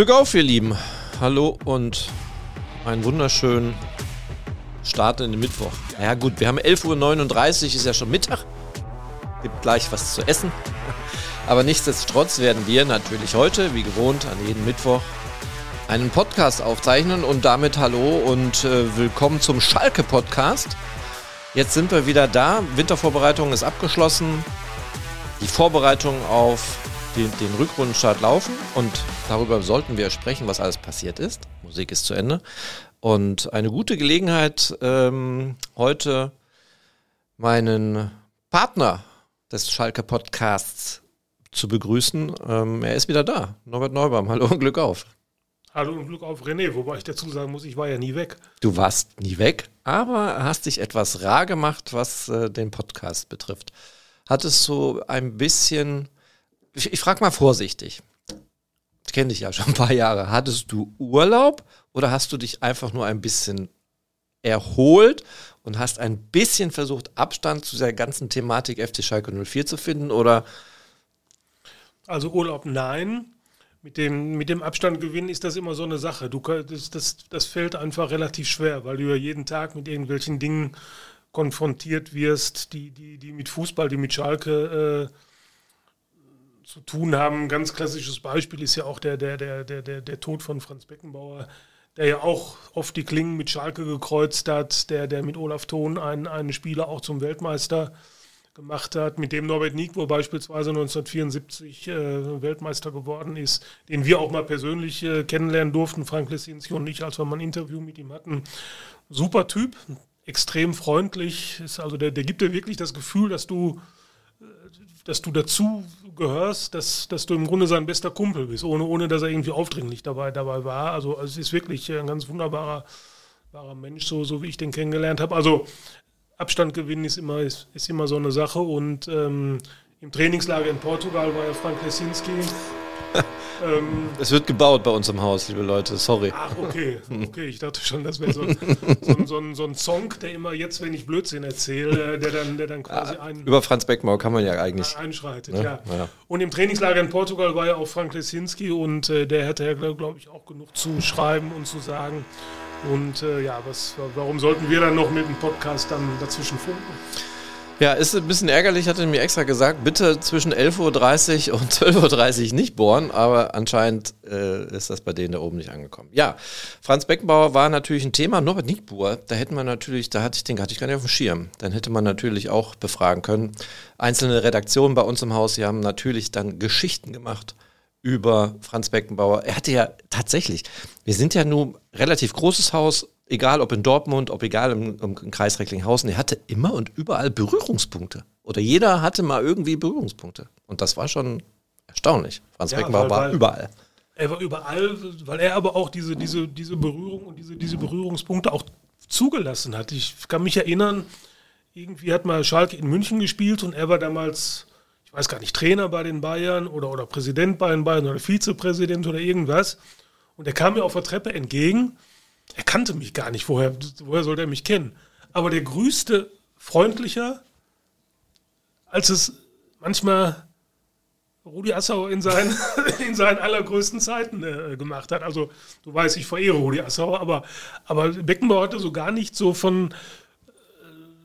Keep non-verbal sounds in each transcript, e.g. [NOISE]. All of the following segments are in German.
Glück auf, ihr Lieben. Hallo und einen wunderschönen Start in den Mittwoch. Ja gut, wir haben 11.39 Uhr, ist ja schon Mittag. Gibt gleich was zu essen. [LAUGHS] Aber nichtsdestotrotz werden wir natürlich heute, wie gewohnt, an jedem Mittwoch einen Podcast aufzeichnen und damit hallo und äh, willkommen zum Schalke Podcast. Jetzt sind wir wieder da. Wintervorbereitung ist abgeschlossen. Die Vorbereitung auf den, den Rückrundenstart laufen und darüber sollten wir sprechen, was alles passiert ist. Musik ist zu Ende. Und eine gute Gelegenheit, ähm, heute meinen Partner des Schalke Podcasts zu begrüßen. Ähm, er ist wieder da. Norbert Neubaum. Hallo und Glück auf. Hallo und Glück auf René, wobei ich dazu sagen muss, ich war ja nie weg. Du warst nie weg, aber hast dich etwas rar gemacht, was äh, den Podcast betrifft. Hattest du ein bisschen ich, ich frage mal vorsichtig. Ich kenne dich ja schon ein paar Jahre. Hattest du Urlaub oder hast du dich einfach nur ein bisschen erholt und hast ein bisschen versucht, Abstand zu der ganzen Thematik FC Schalke 04 zu finden? Oder? Also Urlaub nein. Mit dem, mit dem Abstand gewinnen ist das immer so eine Sache. Du, das, das, das fällt einfach relativ schwer, weil du ja jeden Tag mit irgendwelchen Dingen konfrontiert wirst, die, die, die mit Fußball, die mit Schalke äh, zu tun haben. Ein ganz klassisches Beispiel ist ja auch der, der, der, der, der, der Tod von Franz Beckenbauer, der ja auch oft die Klingen mit Schalke gekreuzt hat, der, der mit Olaf Thon einen, einen Spieler auch zum Weltmeister gemacht hat, mit dem Norbert Nico beispielsweise 1974 äh, Weltmeister geworden ist, den wir auch mal persönlich äh, kennenlernen durften, Frank Lesinski und ich, als wir mal ein Interview mit ihm hatten. Super Typ, extrem freundlich, ist also der, der gibt dir wirklich das Gefühl, dass du dass du dazu gehörst, dass, dass du im Grunde sein bester Kumpel bist, ohne, ohne dass er irgendwie aufdringlich dabei, dabei war. Also, also es ist wirklich ein ganz wunderbarer wunderbarer Mensch, so, so wie ich den kennengelernt habe. Also Abstand gewinnen ist immer, ist, ist immer so eine Sache. Und ähm, im Trainingslager in Portugal war ja Frank Lesinski [LAUGHS] ähm, es wird gebaut bei uns im Haus, liebe Leute, sorry. Ach, okay. [LAUGHS] Okay, ich dachte schon, das wäre so, so, so, so, ein Song, der immer jetzt, wenn ich Blödsinn erzähle, der dann, der dann quasi ja, ein, Über Franz Beckmau kann man ja eigentlich. Einschreitet, ja. ja. ja. Und im Trainingslager in Portugal war ja auch Frank Lesinski und äh, der hätte ja, glaube ich, auch genug zu schreiben und zu sagen. Und äh, ja, was, warum sollten wir dann noch mit dem Podcast dann dazwischen funken? Ja, ist ein bisschen ärgerlich, hatte mir extra gesagt, bitte zwischen 11.30 Uhr und [LAUGHS] 12.30 Uhr nicht bohren, aber anscheinend äh, ist das bei denen da oben nicht angekommen. Ja, Franz Beckenbauer war natürlich ein Thema, Norbert Nickbuhr, da hätte man natürlich, da hatte ich den hatte ich gar nicht auf dem Schirm. Dann hätte man natürlich auch befragen können. Einzelne Redaktionen bei uns im Haus, die haben natürlich dann Geschichten gemacht über Franz Beckenbauer. Er hatte ja tatsächlich, wir sind ja nun relativ großes Haus, egal ob in Dortmund, ob egal im, im, Kreis Recklinghausen, er hatte immer und überall Berührungspunkte. Oder jeder hatte mal irgendwie Berührungspunkte. Und das war schon erstaunlich. Franz ja, Beckenbauer war überall. Er war überall, weil er aber auch diese, diese, diese Berührung und diese, diese Berührungspunkte auch zugelassen hat. Ich kann mich erinnern, irgendwie hat mal Schalke in München gespielt und er war damals, ich weiß gar nicht, Trainer bei den Bayern oder, oder Präsident bei den Bayern oder Vizepräsident oder irgendwas. Und er kam mir auf der Treppe entgegen er kannte mich gar nicht. Woher, woher sollte er mich kennen? Aber der grüßte freundlicher, als es manchmal Rudi Assauer in seinen, [LAUGHS] in seinen allergrößten Zeiten äh, gemacht hat. Also du weißt, ich verehre Rudi Assauer, aber, aber Beckenbauer hatte so gar nicht so von, äh,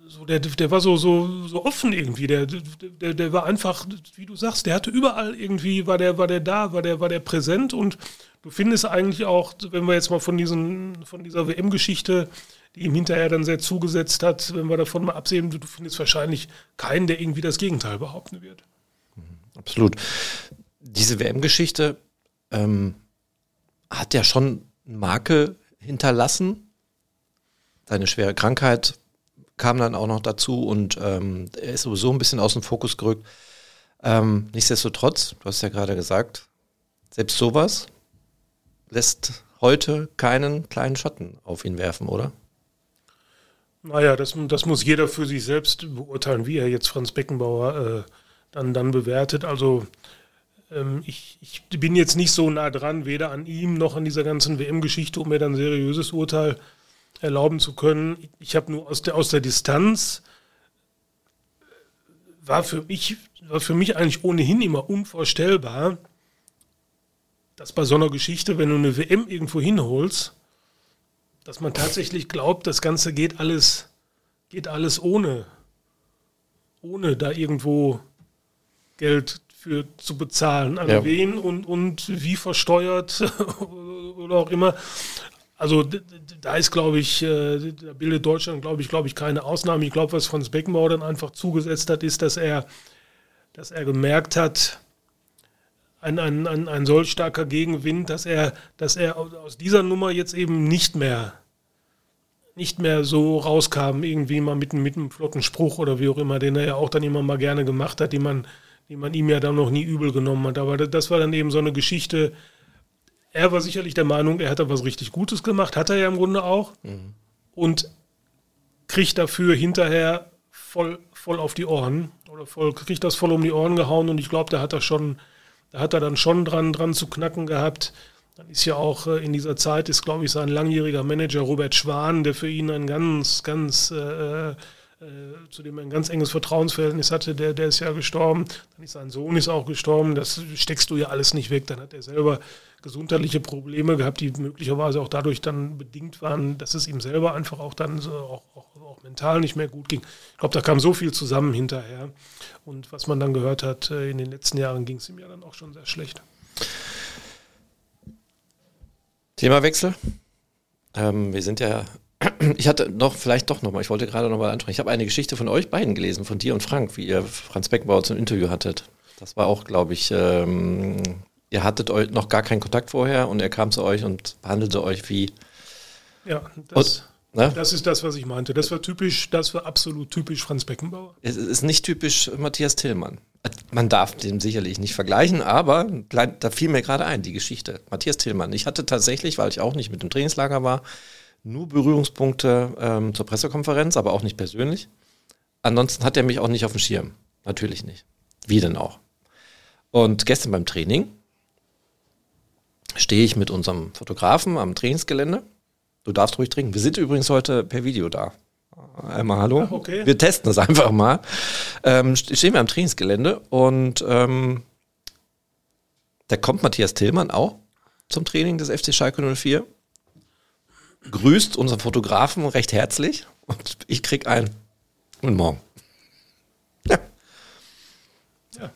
so der, der war so, so, so offen irgendwie. Der, der, der war einfach, wie du sagst, der hatte überall irgendwie, war der, war der da, war der, war der präsent und Du findest eigentlich auch, wenn wir jetzt mal von, diesen, von dieser WM-Geschichte, die ihm hinterher dann sehr zugesetzt hat, wenn wir davon mal absehen, du findest wahrscheinlich keinen, der irgendwie das Gegenteil behaupten wird. Mhm, absolut. Diese WM-Geschichte ähm, hat ja schon Marke hinterlassen. Seine schwere Krankheit kam dann auch noch dazu und ähm, er ist sowieso ein bisschen aus dem Fokus gerückt. Ähm, nichtsdestotrotz, du hast ja gerade gesagt, selbst sowas lässt heute keinen kleinen Schatten auf ihn werfen, oder? Naja, das, das muss jeder für sich selbst beurteilen, wie er jetzt Franz Beckenbauer äh, dann, dann bewertet. Also ähm, ich, ich bin jetzt nicht so nah dran, weder an ihm noch an dieser ganzen WM-Geschichte, um mir dann ein seriöses Urteil erlauben zu können. Ich habe nur aus der, aus der Distanz war für mich, war für mich eigentlich ohnehin immer unvorstellbar, dass bei so einer Geschichte, wenn du eine WM irgendwo hinholst, dass man tatsächlich glaubt, das Ganze geht alles, geht alles ohne, ohne da irgendwo Geld für zu bezahlen. An Ja. wen und, und wie versteuert [LAUGHS] oder auch immer. Also da ist, glaube ich, äh, da bildet Deutschland, glaube ich, glaube ich, keine Ausnahme. Ich glaube, was Franz Beckenbauer dann einfach zugesetzt hat, ist, dass er, dass er gemerkt hat, ein, ein, ein, ein solch starker Gegenwind, dass er, dass er aus dieser Nummer jetzt eben nicht mehr nicht mehr so rauskam, irgendwie mal mit, einem- mit einem flotten Spruch oder wie auch immer, den er ja auch dann immer mal gerne gemacht hat, die man, die man ihm ja dann noch nie übel genommen hat. Aber das war dann eben so eine Geschichte. Er war sicherlich der Meinung, er hat da was richtig Gutes gemacht, hat er ja im Grunde auch. Und kriegt dafür hinterher voll, voll auf die Ohren oder voll, kriegt das voll um die Ohren gehauen und ich glaube, da hat er schon, da hat er dann schon dran, dran zu knacken gehabt. Dann ist ja auch äh, in dieser Zeit, ist glaube ich sein langjähriger Manager Robert Schwan, der für ihn ein ganz, ganz, äh, äh, zu dem er ein ganz enges Vertrauensverhältnis hatte, der, der ist ja gestorben. Dann ist sein Sohn ist auch gestorben. Das steckst du ja alles nicht weg. Dann hat er selber gesundheitliche Probleme gehabt, die möglicherweise auch dadurch dann bedingt waren, dass es ihm selber einfach auch dann so auch, auch, auch mental nicht mehr gut ging. Ich glaube, da kam so viel zusammen hinterher. Und was man dann gehört hat, äh, in den letzten Jahren ging es ihm ja dann auch schon sehr schlecht. Themawechsel. Ähm, wir sind ja. [CLEARS THROAT] Ich hatte noch, vielleicht doch nochmal, ich wollte gerade nochmal ansprechen. Ich habe eine Geschichte von euch beiden gelesen, von dir und Frank, wie ihr Franz Beckenbauer zum Interview hattet. Das war auch, glaube ich, ähm, ihr hattet euch noch gar keinen Kontakt vorher und er kam zu euch und behandelte euch wie. Ja, das, Und, ne? das ist das, was ich meinte. Das war typisch, das war absolut typisch Franz Beckenbauer. Es ist nicht typisch Matthias Tillmann. Man darf den sicherlich nicht vergleichen, aber da fiel mir gerade ein, die Geschichte. Matthias Tillmann. Ich hatte tatsächlich, weil ich auch nicht mit dem Trainingslager war, nur Berührungspunkte ähm, zur Pressekonferenz, aber auch nicht persönlich. Ansonsten hat er mich auch nicht auf dem Schirm. Natürlich nicht. Wie denn auch? Und gestern beim Training stehe ich mit unserem Fotografen am Trainingsgelände. Du darfst ruhig trinken. Wir sind übrigens heute per Video da. Einmal hallo. Ach, okay. Wir testen das [LAUGHS] einfach mal. Ähm, st- stehen wir am Trainingsgelände und ähm, da kommt Matthias Tillmann auch zum Training des FC Schalke 04. Grüßt unseren Fotografen recht herzlich und ich krieg ein Guten Morgen. Ja. Ja.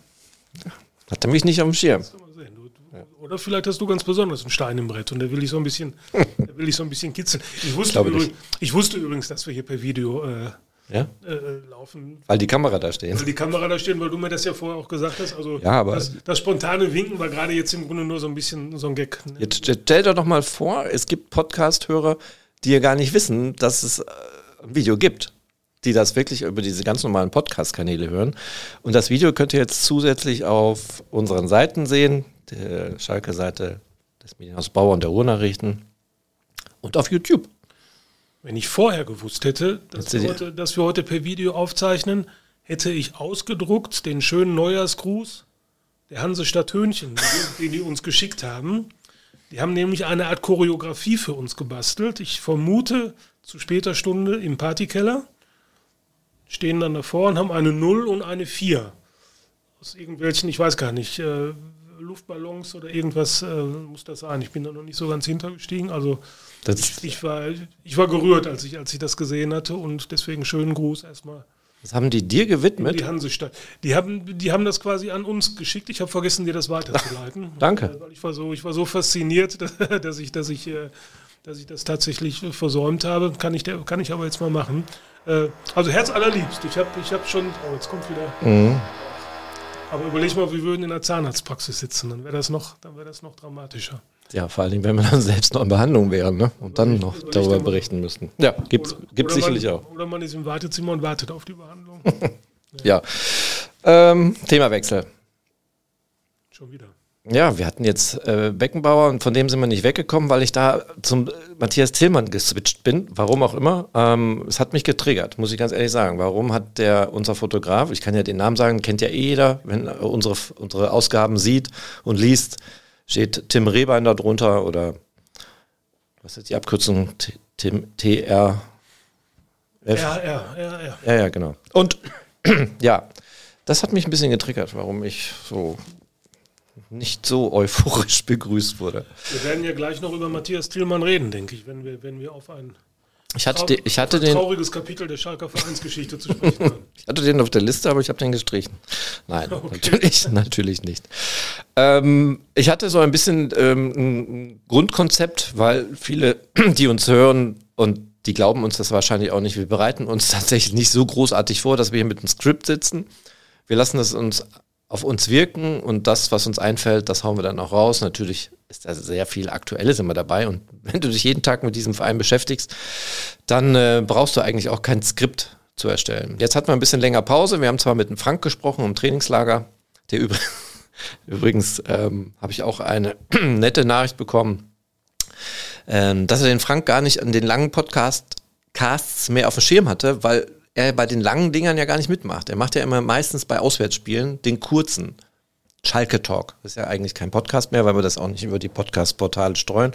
Hat er mich nicht auf dem Schirm. Mal sehen. Du, du, Oder vielleicht hast du ganz besonders einen Stein im Brett und der will ich so ein bisschen, [LAUGHS] der will ich so ein bisschen kitzeln. Ich wusste, Glaube übrigens, ich wusste übrigens, dass wir hier per Video äh, Ja? äh, laufen. Weil die Kamera da steht. Weil die Kamera da stehen, weil du mir das ja vorher auch gesagt hast. Also Ja, aber- das, das spontane Winken war gerade jetzt im Grunde nur so ein bisschen so ein Gag. ne? Jetzt st- stellt euch doch mal vor, es gibt Podcast-Hörer, die ja gar nicht wissen, dass es äh, ein Video gibt, die das wirklich über diese ganz normalen Podcast-Kanäle hören. Und das Video könnt ihr jetzt zusätzlich auf unseren Seiten sehen, der Schalke-Seite des Medienhaus Bauer und der Ruhrnachrichten und auf YouTube. Wenn ich vorher gewusst hätte, dass wir, heute, dass wir heute per Video aufzeichnen, hätte ich ausgedruckt den schönen Neujahrsgruß der Hansestadt Hönchen, den, den die uns geschickt haben. Die haben nämlich eine Art Choreografie für uns gebastelt. Ich vermute zu später Stunde im Partykeller. Stehen dann davor und haben eine 0 und eine 4. Aus irgendwelchen, ich weiß gar nicht, äh, Luftballons oder irgendwas äh, muss das sein. Ich bin da noch nicht so ganz hintergestiegen. Also Das, ich war, ich war gerührt, als ich, als ich das gesehen hatte und deswegen schönen Gruß erstmal das haben die dir gewidmet. die Hansestadt. Die haben, die haben das quasi an uns geschickt. Ich habe vergessen, dir das weiterzuleiten. [LAUGHS] danke. Äh, Weil ich war so, ich war so fasziniert, [LAUGHS] dass ich, dass ich, äh, dass ich das tatsächlich versäumt habe. Kann ich, der- kann ich aber jetzt mal machen. Äh, Also Herz allerliebst. Ich habe, ich habe schon. Oh, jetzt kommt wieder. Mhm. Aber überleg mal, wir würden in der Zahnarztpraxis sitzen. Dann wäre das noch, dann wäre das noch dramatischer. Ja, vor allen Dingen, wenn wir dann selbst noch in Behandlung wären ne? und dann noch darüber berichten müssten. Ja, gibt's oder sicherlich man, auch. Oder man ist im Wartezimmer und wartet auf die Behandlung. [LAUGHS] Ja. Ähm, Themawechsel. Schon wieder. Ja, wir hatten jetzt äh, Beckenbauer und von dem sind wir nicht weggekommen, weil ich da zum äh, Matthias Tillmann geswitcht bin. Warum auch immer. Ähm, es hat mich getriggert, muss ich ganz ehrlich sagen. Warum hat der, unser Fotograf, ich kann ja den Namen sagen, kennt ja eh jeder, wenn er unsere, unsere Ausgaben sieht und liest, steht Tim Rehbein da drunter oder was ist die Abkürzung? T- Tim TR. Ja, ja, ja, ja. Ja, ja, genau. Und ja, das hat mich ein bisschen getriggert, warum ich so nicht so euphorisch begrüßt wurde. Wir werden ja gleich noch über Matthias Thielmann reden, denke ich, wenn wir, wenn wir auf ein ich hatte, den, ich hatte den. trauriges Kapitel der Schalker Vereinsgeschichte zu sprechen haben. [LAUGHS] ich hatte den auf der Liste, aber ich habe den gestrichen. Nein, [LAUGHS] okay. natürlich, natürlich nicht. Ähm, ich hatte so ein bisschen ähm, ein Grundkonzept, weil viele, [CLEARS THROAT] die uns hören und die glauben uns das wahrscheinlich auch nicht. Wir bereiten uns [LAUGHS] tatsächlich nicht so großartig vor, dass wir hier mit einem Skript sitzen. Wir lassen das uns auf uns wirken und das, was uns einfällt, das hauen wir dann auch raus. Natürlich ist da sehr viel Aktuelles immer dabei und [LAUGHS] wenn du dich jeden Tag mit diesem Verein beschäftigst, dann äh, brauchst du eigentlich auch kein Skript zu erstellen. Jetzt hatten wir ein bisschen länger Pause. Wir haben zwar mit dem Frank gesprochen im Trainingslager, der übrigens, [LAUGHS] übrigens ähm, habe ich auch eine [CLEARS THROAT] nette Nachricht bekommen, ähm, dass er den Frank gar nicht an den langen Podcast Casts mehr auf dem Schirm hatte, weil er bei den langen Dingern ja gar nicht mitmacht. Er macht ja immer meistens bei Auswärtsspielen den kurzen. Schalke Talk. Das ist ja eigentlich kein Podcast mehr, weil wir das auch nicht über die Podcast-Portale streuen.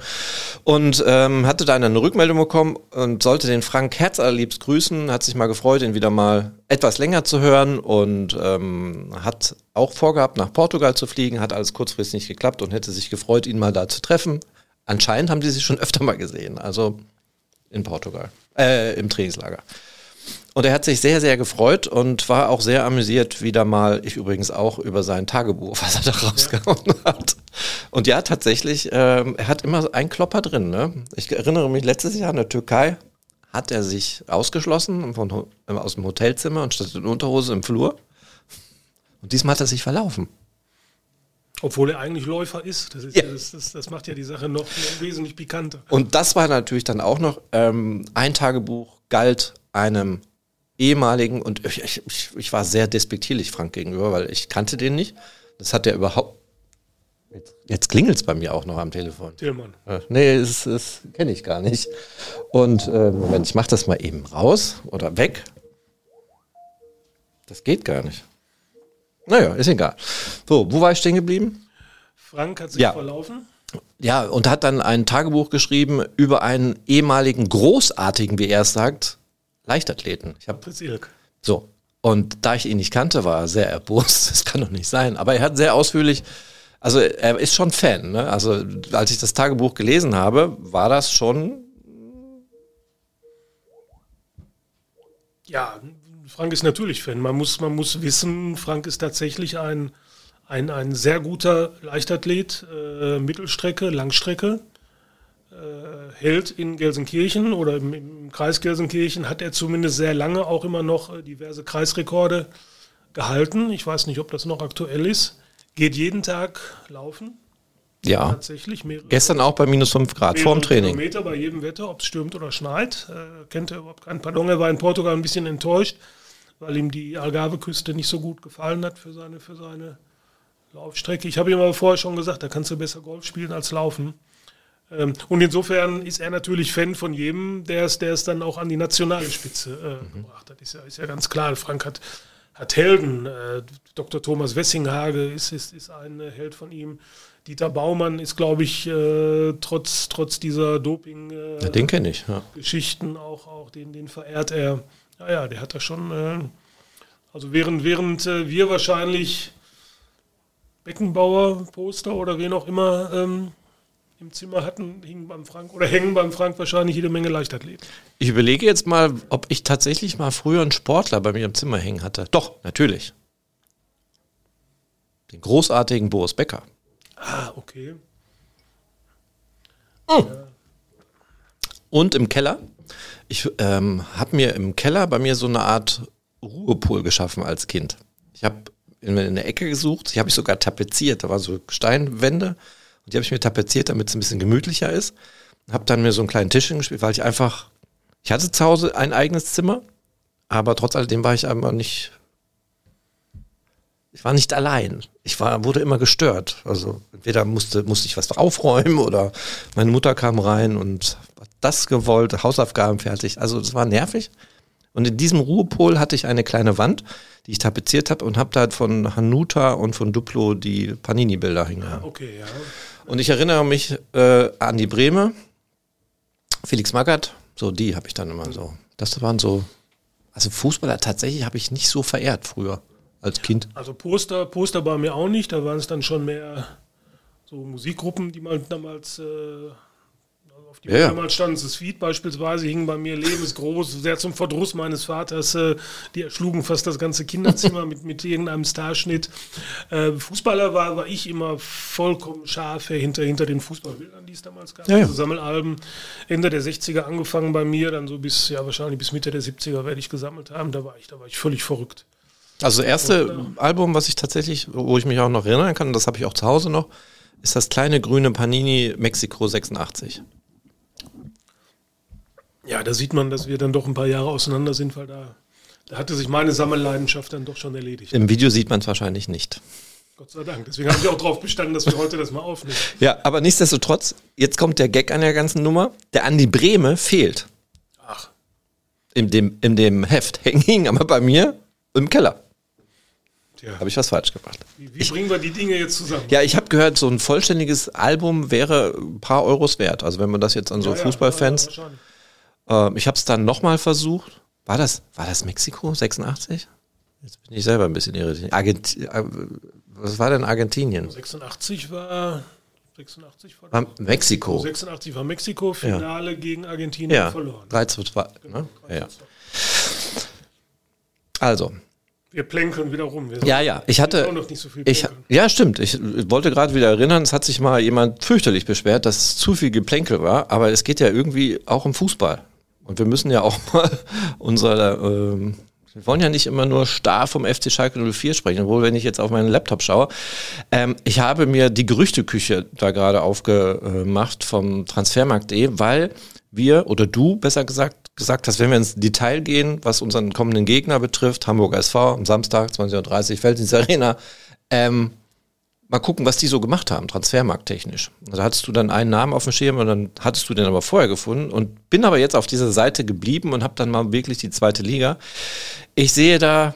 Und ähm, hatte da eine Rückmeldung bekommen und sollte den Frank herzallerliebst grüßen, hat sich mal gefreut, ihn wieder mal etwas länger zu hören und ähm, hat auch vorgehabt, nach Portugal zu fliegen, hat alles kurzfristig nicht geklappt und hätte sich gefreut, ihn mal da zu treffen. Anscheinend haben die sich schon öfter mal gesehen, also in Portugal, äh, im Trainingslager. Und er hat sich sehr, sehr gefreut und war auch sehr amüsiert, wieder mal, ich übrigens auch, über sein Tagebuch, [LAUGHS] was er da rausgehauen hat. Und ja, tatsächlich, ähm, er hat immer einen Klopper drin. Ne? Ich erinnere mich, letztes Jahr in der Türkei hat er sich ausgeschlossen von, aus dem Hotelzimmer und statt in Unterhose im Flur. Und diesmal hat er sich verlaufen. Obwohl er eigentlich Läufer ist. Das, ist ja. Ja, das, das, das, macht ja die Sache noch wesentlich pikanter. Und das war natürlich dann auch noch, ähm, ein Tagebuch galt einem ehemaligen, und ich, ich, ich war sehr despektierlich Frank gegenüber, weil ich kannte den nicht. Das hat er überhaupt. Jetzt, jetzt klingelt es bei mir auch noch am Telefon. Tillmann. Äh, nee, das, das kenne ich gar nicht. Und äh, Moment, ich mache das mal eben raus oder weg. Das geht gar nicht. Naja, ist egal. So, wo war ich stehen geblieben? Frank hat sich ja. verlaufen. Ja, und hat dann ein Tagebuch geschrieben über einen ehemaligen großartigen, wie er es sagt, Leichtathleten. Ich habe so und da ich ihn nicht kannte, war er sehr erbost. [LAUGHS] Das kann doch nicht sein. Aber er hat sehr ausführlich, also er ist schon Fan. Ne? Also als ich das Tagebuch gelesen habe, war das schon. Ja, Frank ist natürlich Fan. Man muss, man muss wissen, Frank ist tatsächlich ein, ein, ein sehr guter Leichtathlet, äh, Mittelstrecke, Langstrecke hält in Gelsenkirchen oder im, im, Kreis Gelsenkirchen, hat er zumindest sehr lange auch immer noch äh, diverse Kreisrekorde gehalten. Ich weiß nicht, ob das noch aktuell ist. Geht jeden Tag laufen. Ja. Tatsächlich. Gestern auch bei minus 5 Grad vorm Training. Kilometer bei jedem Wetter, ob es stürmt oder schneit. Äh, kennt er überhaupt keinen Pardon. Er war in Portugal ein bisschen enttäuscht, weil ihm die Algarve-Küste nicht so gut gefallen hat für seine, für seine Laufstrecke. Ich habe ihm aber vorher schon gesagt, da kannst du besser Golf spielen als laufen. Ähm, und insofern ist er natürlich Fan von jedem, der es, der es dann auch an die nationale Spitze äh, mhm. gebracht hat. Ist ja, ist ja ganz klar. Frank hat, hat Helden. Äh, Dr. Thomas Wessinghage ist, ist, ist ein Held von ihm. Dieter Baumann ist, glaube ich, äh, trotz, trotz dieser Doping äh, ja, ja. Geschichten auch, auch den, den verehrt er. Ja, ja, der hat da schon, äh, also während, während äh, wir wahrscheinlich Beckenbauer, Poster oder wen auch immer ähm, im Zimmer hatten, hingen beim Frank oder hängen beim Frank wahrscheinlich jede Menge Leichtathleten. Ich überlege jetzt mal, ob ich tatsächlich mal früher einen Sportler bei mir im Zimmer hängen hatte. Doch, natürlich. Den großartigen Boris Becker. Ah, okay. Oh. Ja. Und im Keller. Ich ähm, habe mir im Keller bei mir so eine Art Ruhepol geschaffen als Kind. Ich habe in, in der Ecke gesucht, die habe ich sogar tapeziert. Da waren so Steinwände und die habe ich mir tapeziert, damit es ein bisschen gemütlicher ist. Habe dann mir so einen kleinen Tisch hingespielt, weil ich einfach, ich hatte zu Hause ein eigenes Zimmer, aber trotz alledem war ich einfach nicht, ich war nicht allein. Ich war, wurde immer gestört. Also entweder musste, musste ich was aufräumen oder meine Mutter kam rein und hat das gewollt, Hausaufgaben fertig. Also es war nervig. Und in diesem Ruhepol hatte ich eine kleine Wand, die ich tapeziert habe und habe da von Hanuta und von Duplo die Panini-Bilder hingehangen. Ah, okay, ja. Und ich erinnere mich äh, an die Breme, Felix Magath, so die habe ich dann immer so. Das waren so, also Fußballer tatsächlich habe ich nicht so verehrt früher. als Kind? Also Poster, Poster bei mir auch nicht, da waren es dann schon mehr so Musikgruppen, die mal damals äh, auf die Ja, damals standen. Das Feed beispielsweise hing bei mir lebensgroß, sehr zum Verdruss meines Vaters. Äh, die erschlugen fast das ganze Kinderzimmer [LAUGHS] mit, mit irgendeinem Starschnitt. Äh, Fußballer war, war ich immer vollkommen scharf hinter, hinter den Fußballbildern, die es damals gab. Ja, ja. Also Sammelalben Ende der 60er angefangen bei mir, dann so bis, ja wahrscheinlich bis Mitte der 70er werde ich gesammelt haben. Da war ich, da war ich völlig verrückt. Also das erste Ja. Album, was ich tatsächlich, wo ich mich auch noch erinnern kann, das habe ich auch zu Hause noch, ist das kleine grüne Panini Mexiko 86. Ja, da sieht man, dass wir dann doch ein paar Jahre auseinander sind, weil da, da hatte sich meine Sammelleidenschaft dann doch schon erledigt. Im Video sieht man es wahrscheinlich nicht. Gott sei Dank. Deswegen habe ich auch darauf bestanden, dass wir heute das mal aufnehmen. Ja, aber nichtsdestotrotz, jetzt kommt der Gag an der ganzen Nummer. Der Andi Brehme fehlt Ach, in dem, in dem Heft. Hing [LAUGHS] aber bei mir im Keller. tja. Habe ich was falsch gemacht. Wie, wie bringen wir die Dinge jetzt zusammen? Ja, ich habe gehört, so ein vollständiges Album wäre ein paar Euros wert. Also wenn man das jetzt an so Ja, ja, Fußballfans. ja. Ähm, ich habe es dann nochmal versucht. War das, war das Mexiko 86? Jetzt bin ich selber ein bisschen irritiert. Argenti äh, was war denn Argentinien? 86 war. 86 war, War Mexiko. 86 war Mexiko, Finale gegen Argentinien Ja, verloren. 3 zu 2. Ne? Ja, ja. Also, Wir plänkeln wieder rum. Wir ja, ja, ich hatte, auch noch nicht so viel ich, ja, stimmt. Ich wollte gerade wieder erinnern, es hat sich mal jemand fürchterlich beschwert, dass es zu viel Geplänkel war, aber es geht ja irgendwie auch um Fußball. Und wir müssen ja auch [LAUGHS] mal unsere, ähm, wir wollen ja nicht immer nur starr vom FC Schalke 04 sprechen, obwohl, wenn ich jetzt auf meinen Laptop schaue, ähm, ich habe mir die Gerüchteküche da gerade aufgemacht vom Transfermarkt.de, weil wir, oder du besser gesagt, gesagt hast, wenn wir ins Detail gehen, was unseren kommenden Gegner betrifft, Hamburger SV am Samstag 20.30 Uhr, Felddienst Arena, ähm, mal gucken, was die so gemacht haben, transfermarkttechnisch. Da hattest du dann einen Namen auf dem Schirm und dann hattest du den aber vorher gefunden und bin aber jetzt auf dieser Seite geblieben und habe dann mal wirklich die zweite Liga. Ich sehe da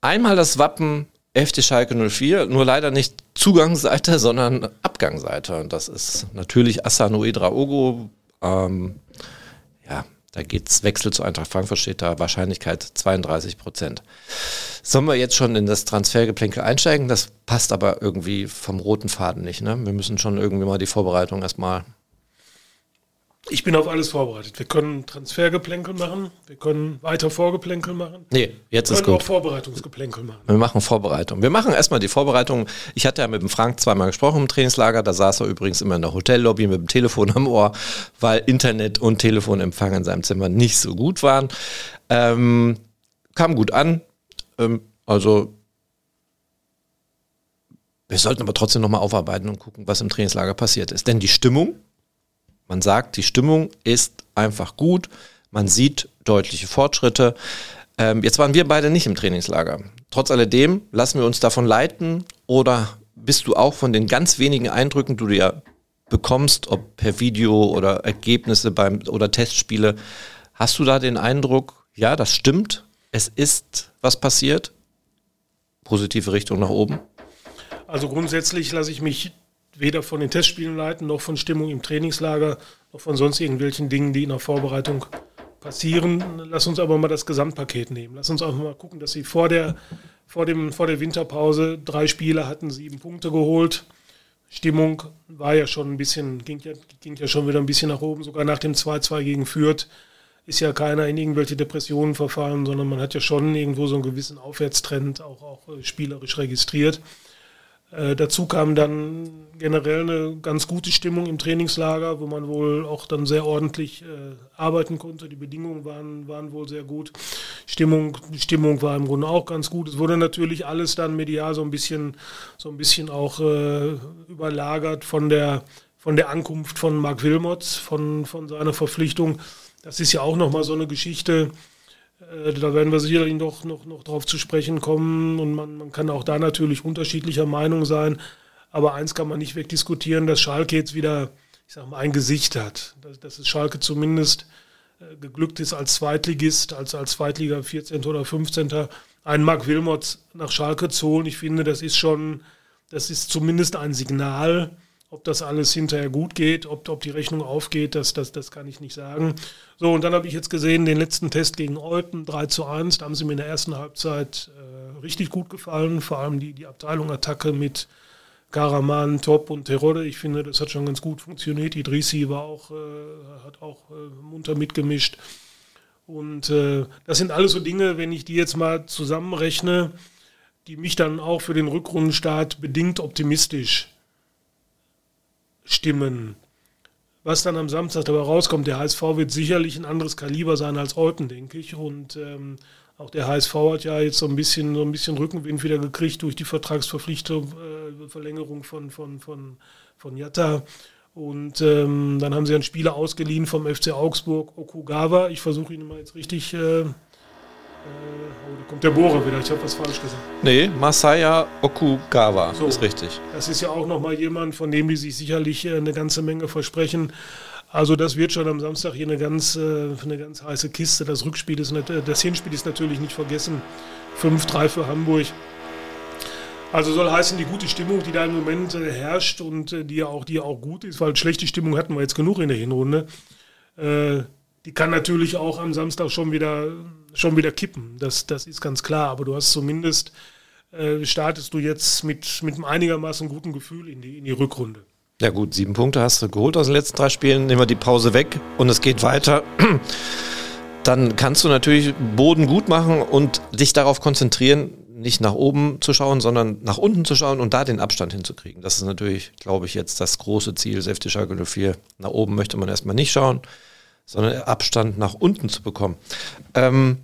einmal das Wappen FC Schalke 04, nur leider nicht Zugangsseite, sondern Abgangsseite. Und das ist natürlich Asano Draogo. Ähm, da geht's Wechsel zu Eintracht Frankfurt, steht da Wahrscheinlichkeit 32 Prozent. Sollen wir jetzt schon in das Transfergeplänkel einsteigen? Das passt aber irgendwie vom roten Faden nicht. Ne? Wir müssen schon irgendwie mal die Vorbereitung erstmal. Ich bin auf alles vorbereitet. Wir können Transfergeplänkel machen, wir können weiter Vorgeplänkel machen. Nee, jetzt Wir ist können auch gut. Vorbereitungsgeplänkel machen. Wir machen Vorbereitung. Wir machen erstmal die Vorbereitung. Ich hatte ja mit dem Frank zweimal gesprochen im Trainingslager. Da saß er übrigens immer in der Hotellobby mit dem Telefon am Ohr, weil Internet und Telefonempfang in seinem Zimmer nicht so gut waren. Ähm, kam gut an. Ähm, also wir sollten aber trotzdem nochmal aufarbeiten und gucken, was im Trainingslager passiert ist. Denn die Stimmung, man sagt, die Stimmung ist einfach gut. Man sieht deutliche Fortschritte. Ähm, jetzt waren wir beide nicht im Trainingslager. Trotz alledem lassen wir uns davon leiten oder bist du auch von den ganz wenigen Eindrücken, die du ja bekommst, ob per Video oder Ergebnisse beim oder Testspiele, hast du da den Eindruck, ja, das stimmt, es ist was passiert? Positive Richtung nach oben? Also grundsätzlich lasse ich mich weder von den Testspielen leiten, noch von Stimmung im Trainingslager, noch von sonst irgendwelchen Dingen, die in der Vorbereitung passieren. Lass uns aber mal das Gesamtpaket nehmen. Lass uns auch mal gucken, dass sie vor der, vor dem, vor der Winterpause drei Spiele hatten, sieben Punkte geholt. Stimmung war ja schon ein bisschen, ging ja, ging ja schon wieder ein bisschen nach oben, sogar nach dem 2-2 gegen Fürth ist ja keiner in irgendwelche Depressionen verfallen, sondern man hat ja schon irgendwo so einen gewissen Aufwärtstrend auch, auch äh, spielerisch registriert. Äh, dazu kam dann generell eine ganz gute Stimmung im Trainingslager, wo man wohl auch dann sehr ordentlich äh, arbeiten konnte. Die Bedingungen waren, waren wohl sehr gut. Stimmung, Stimmung war im Grunde auch ganz gut. Es wurde natürlich alles dann medial so ein bisschen, so ein bisschen auch äh, überlagert von der, von der Ankunft von Marc Wilmots, von, von seiner Verpflichtung. Das ist ja auch nochmal so eine Geschichte, da werden wir sicherlich noch, noch, noch drauf zu sprechen kommen und man, man kann auch da natürlich unterschiedlicher Meinung sein. Aber eins kann man nicht wegdiskutieren, dass Schalke jetzt wieder, ich sag mal, ein Gesicht hat. Dass, dass es Schalke zumindest äh, geglückt ist als Zweitligist, als, als Zweitliga 14. oder 15. einen Marc Wilmots nach Schalke zu holen. Ich finde, das ist schon, das ist zumindest ein Signal, ob das alles hinterher gut geht, ob, ob die Rechnung aufgeht, das, das, das kann ich nicht sagen. So, und dann habe ich jetzt gesehen, den letzten Test gegen Olten, 3 zu 1, da haben sie mir in der ersten Halbzeit richtig gut gefallen, vor allem die, die Abteilung Attacke mit Karaman, Top und Terodde. Ich finde, das hat schon ganz gut funktioniert. Idrissi war auch, äh, hat auch äh, munter mitgemischt. Und äh, das sind alles so Dinge, wenn ich die jetzt mal zusammenrechne, die mich dann auch für den Rückrundenstart bedingt optimistisch stimmen. Was dann am Samstag dabei rauskommt, der HSV wird sicherlich ein anderes Kaliber sein als Eupen, denke ich. Und ähm, auch der HSV hat ja jetzt so ein bisschen, so ein bisschen Rückenwind wieder gekriegt durch die Vertragsverpflichtung, äh, Verlängerung von, von, von, von Jatta. Und ähm, dann haben sie einen Spieler ausgeliehen vom FC Augsburg, Okugawa. Ich versuche ihn mal jetzt richtig. Äh, oh, da kommt der Bohrer wieder. Ich habe was falsch gesagt. Nee, Masaya Okugawa so, ist richtig. Das ist ja auch nochmal jemand, von dem die sich sicherlich äh, eine ganze Menge versprechen. Also das wird schon am Samstag hier eine ganz, äh, eine ganz heiße Kiste. Das Rückspiel ist, nicht, das Hinspiel ist natürlich nicht vergessen. 5-3 für Hamburg. Also soll heißen, die gute Stimmung, die da im Moment äh, herrscht und äh, die ja auch, die auch gut ist, weil schlechte Stimmung hatten wir jetzt genug in der Hinrunde, äh, die kann natürlich auch am Samstag schon wieder, schon wieder kippen. Das, das ist ganz klar. Aber du hast zumindest, äh, startest du jetzt mit, mit einem einigermaßen guten Gefühl in die, in die Rückrunde. Ja gut, sieben Punkte hast du geholt aus den letzten drei Spielen. Nehmen wir die Pause weg und es geht weiter. [CLEARS THROAT] Dann kannst du natürlich Boden gut machen und dich darauf konzentrieren, nicht nach oben zu schauen, sondern nach unten zu schauen und da den Abstand hinzukriegen. Das ist natürlich, glaube ich, jetzt das große Ziel FC Schalke 04. Nach oben möchte man erstmal nicht schauen, sondern Abstand nach unten zu bekommen. Ähm,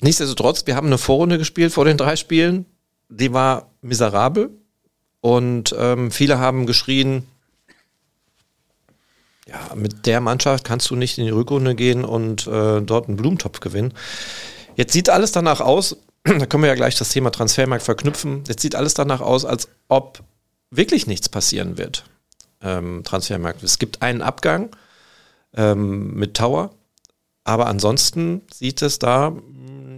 nichtsdestotrotz, wir haben eine Vorrunde gespielt vor den drei Spielen. Die war miserabel und ähm, viele haben geschrien, ja, mit der Mannschaft kannst du nicht in die Rückrunde gehen und äh, dort einen Blumentopf gewinnen. Jetzt sieht alles danach aus, [CLEARS THROAT] da können wir ja gleich das Thema Transfermarkt verknüpfen. Jetzt sieht alles danach aus, als ob wirklich nichts passieren wird. Ähm, Transfermarkt. Es gibt einen Abgang ähm, mit Tower, aber ansonsten sieht es da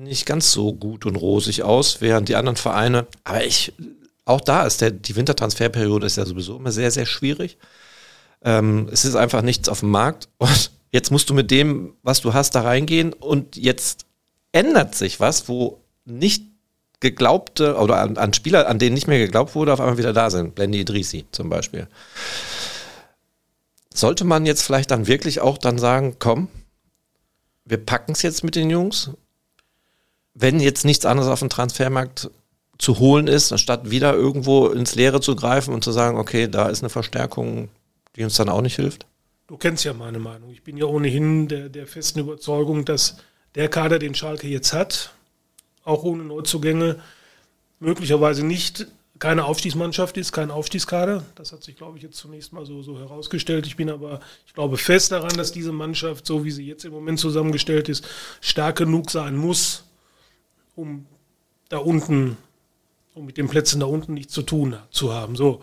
nicht ganz so gut und rosig aus, während die anderen Vereine, aber ich, auch da ist der, die Wintertransferperiode ist ja sowieso immer sehr, sehr schwierig. Ähm, es ist einfach nichts auf dem Markt [LAUGHS] und jetzt musst du mit dem, was du hast, da reingehen und jetzt ändert sich was, wo nicht geglaubte oder an, an, Spieler, an denen nicht mehr geglaubt wurde, auf einmal wieder da sind. Blendi Idrisi zum Beispiel. Sollte man jetzt vielleicht dann wirklich auch dann sagen, komm, wir packen es jetzt mit den Jungs, wenn jetzt nichts anderes auf dem Transfermarkt zu holen ist, anstatt wieder irgendwo ins Leere zu greifen und zu sagen, okay, da ist eine Verstärkung, die uns dann auch nicht hilft? Du kennst ja meine Meinung. Ich bin ja ohnehin der, der festen Überzeugung, dass der Kader, den Schalke jetzt hat, auch ohne Neuzugänge, möglicherweise nicht keine Aufstiegsmannschaft ist, kein Aufstiegskader. Das hat sich, glaube ich, jetzt zunächst mal so, so herausgestellt. Ich bin aber, ich glaube fest daran, dass diese Mannschaft, so wie sie jetzt im Moment zusammengestellt ist, stark genug sein muss, um da unten, um mit den Plätzen da unten nichts zu tun zu haben. So.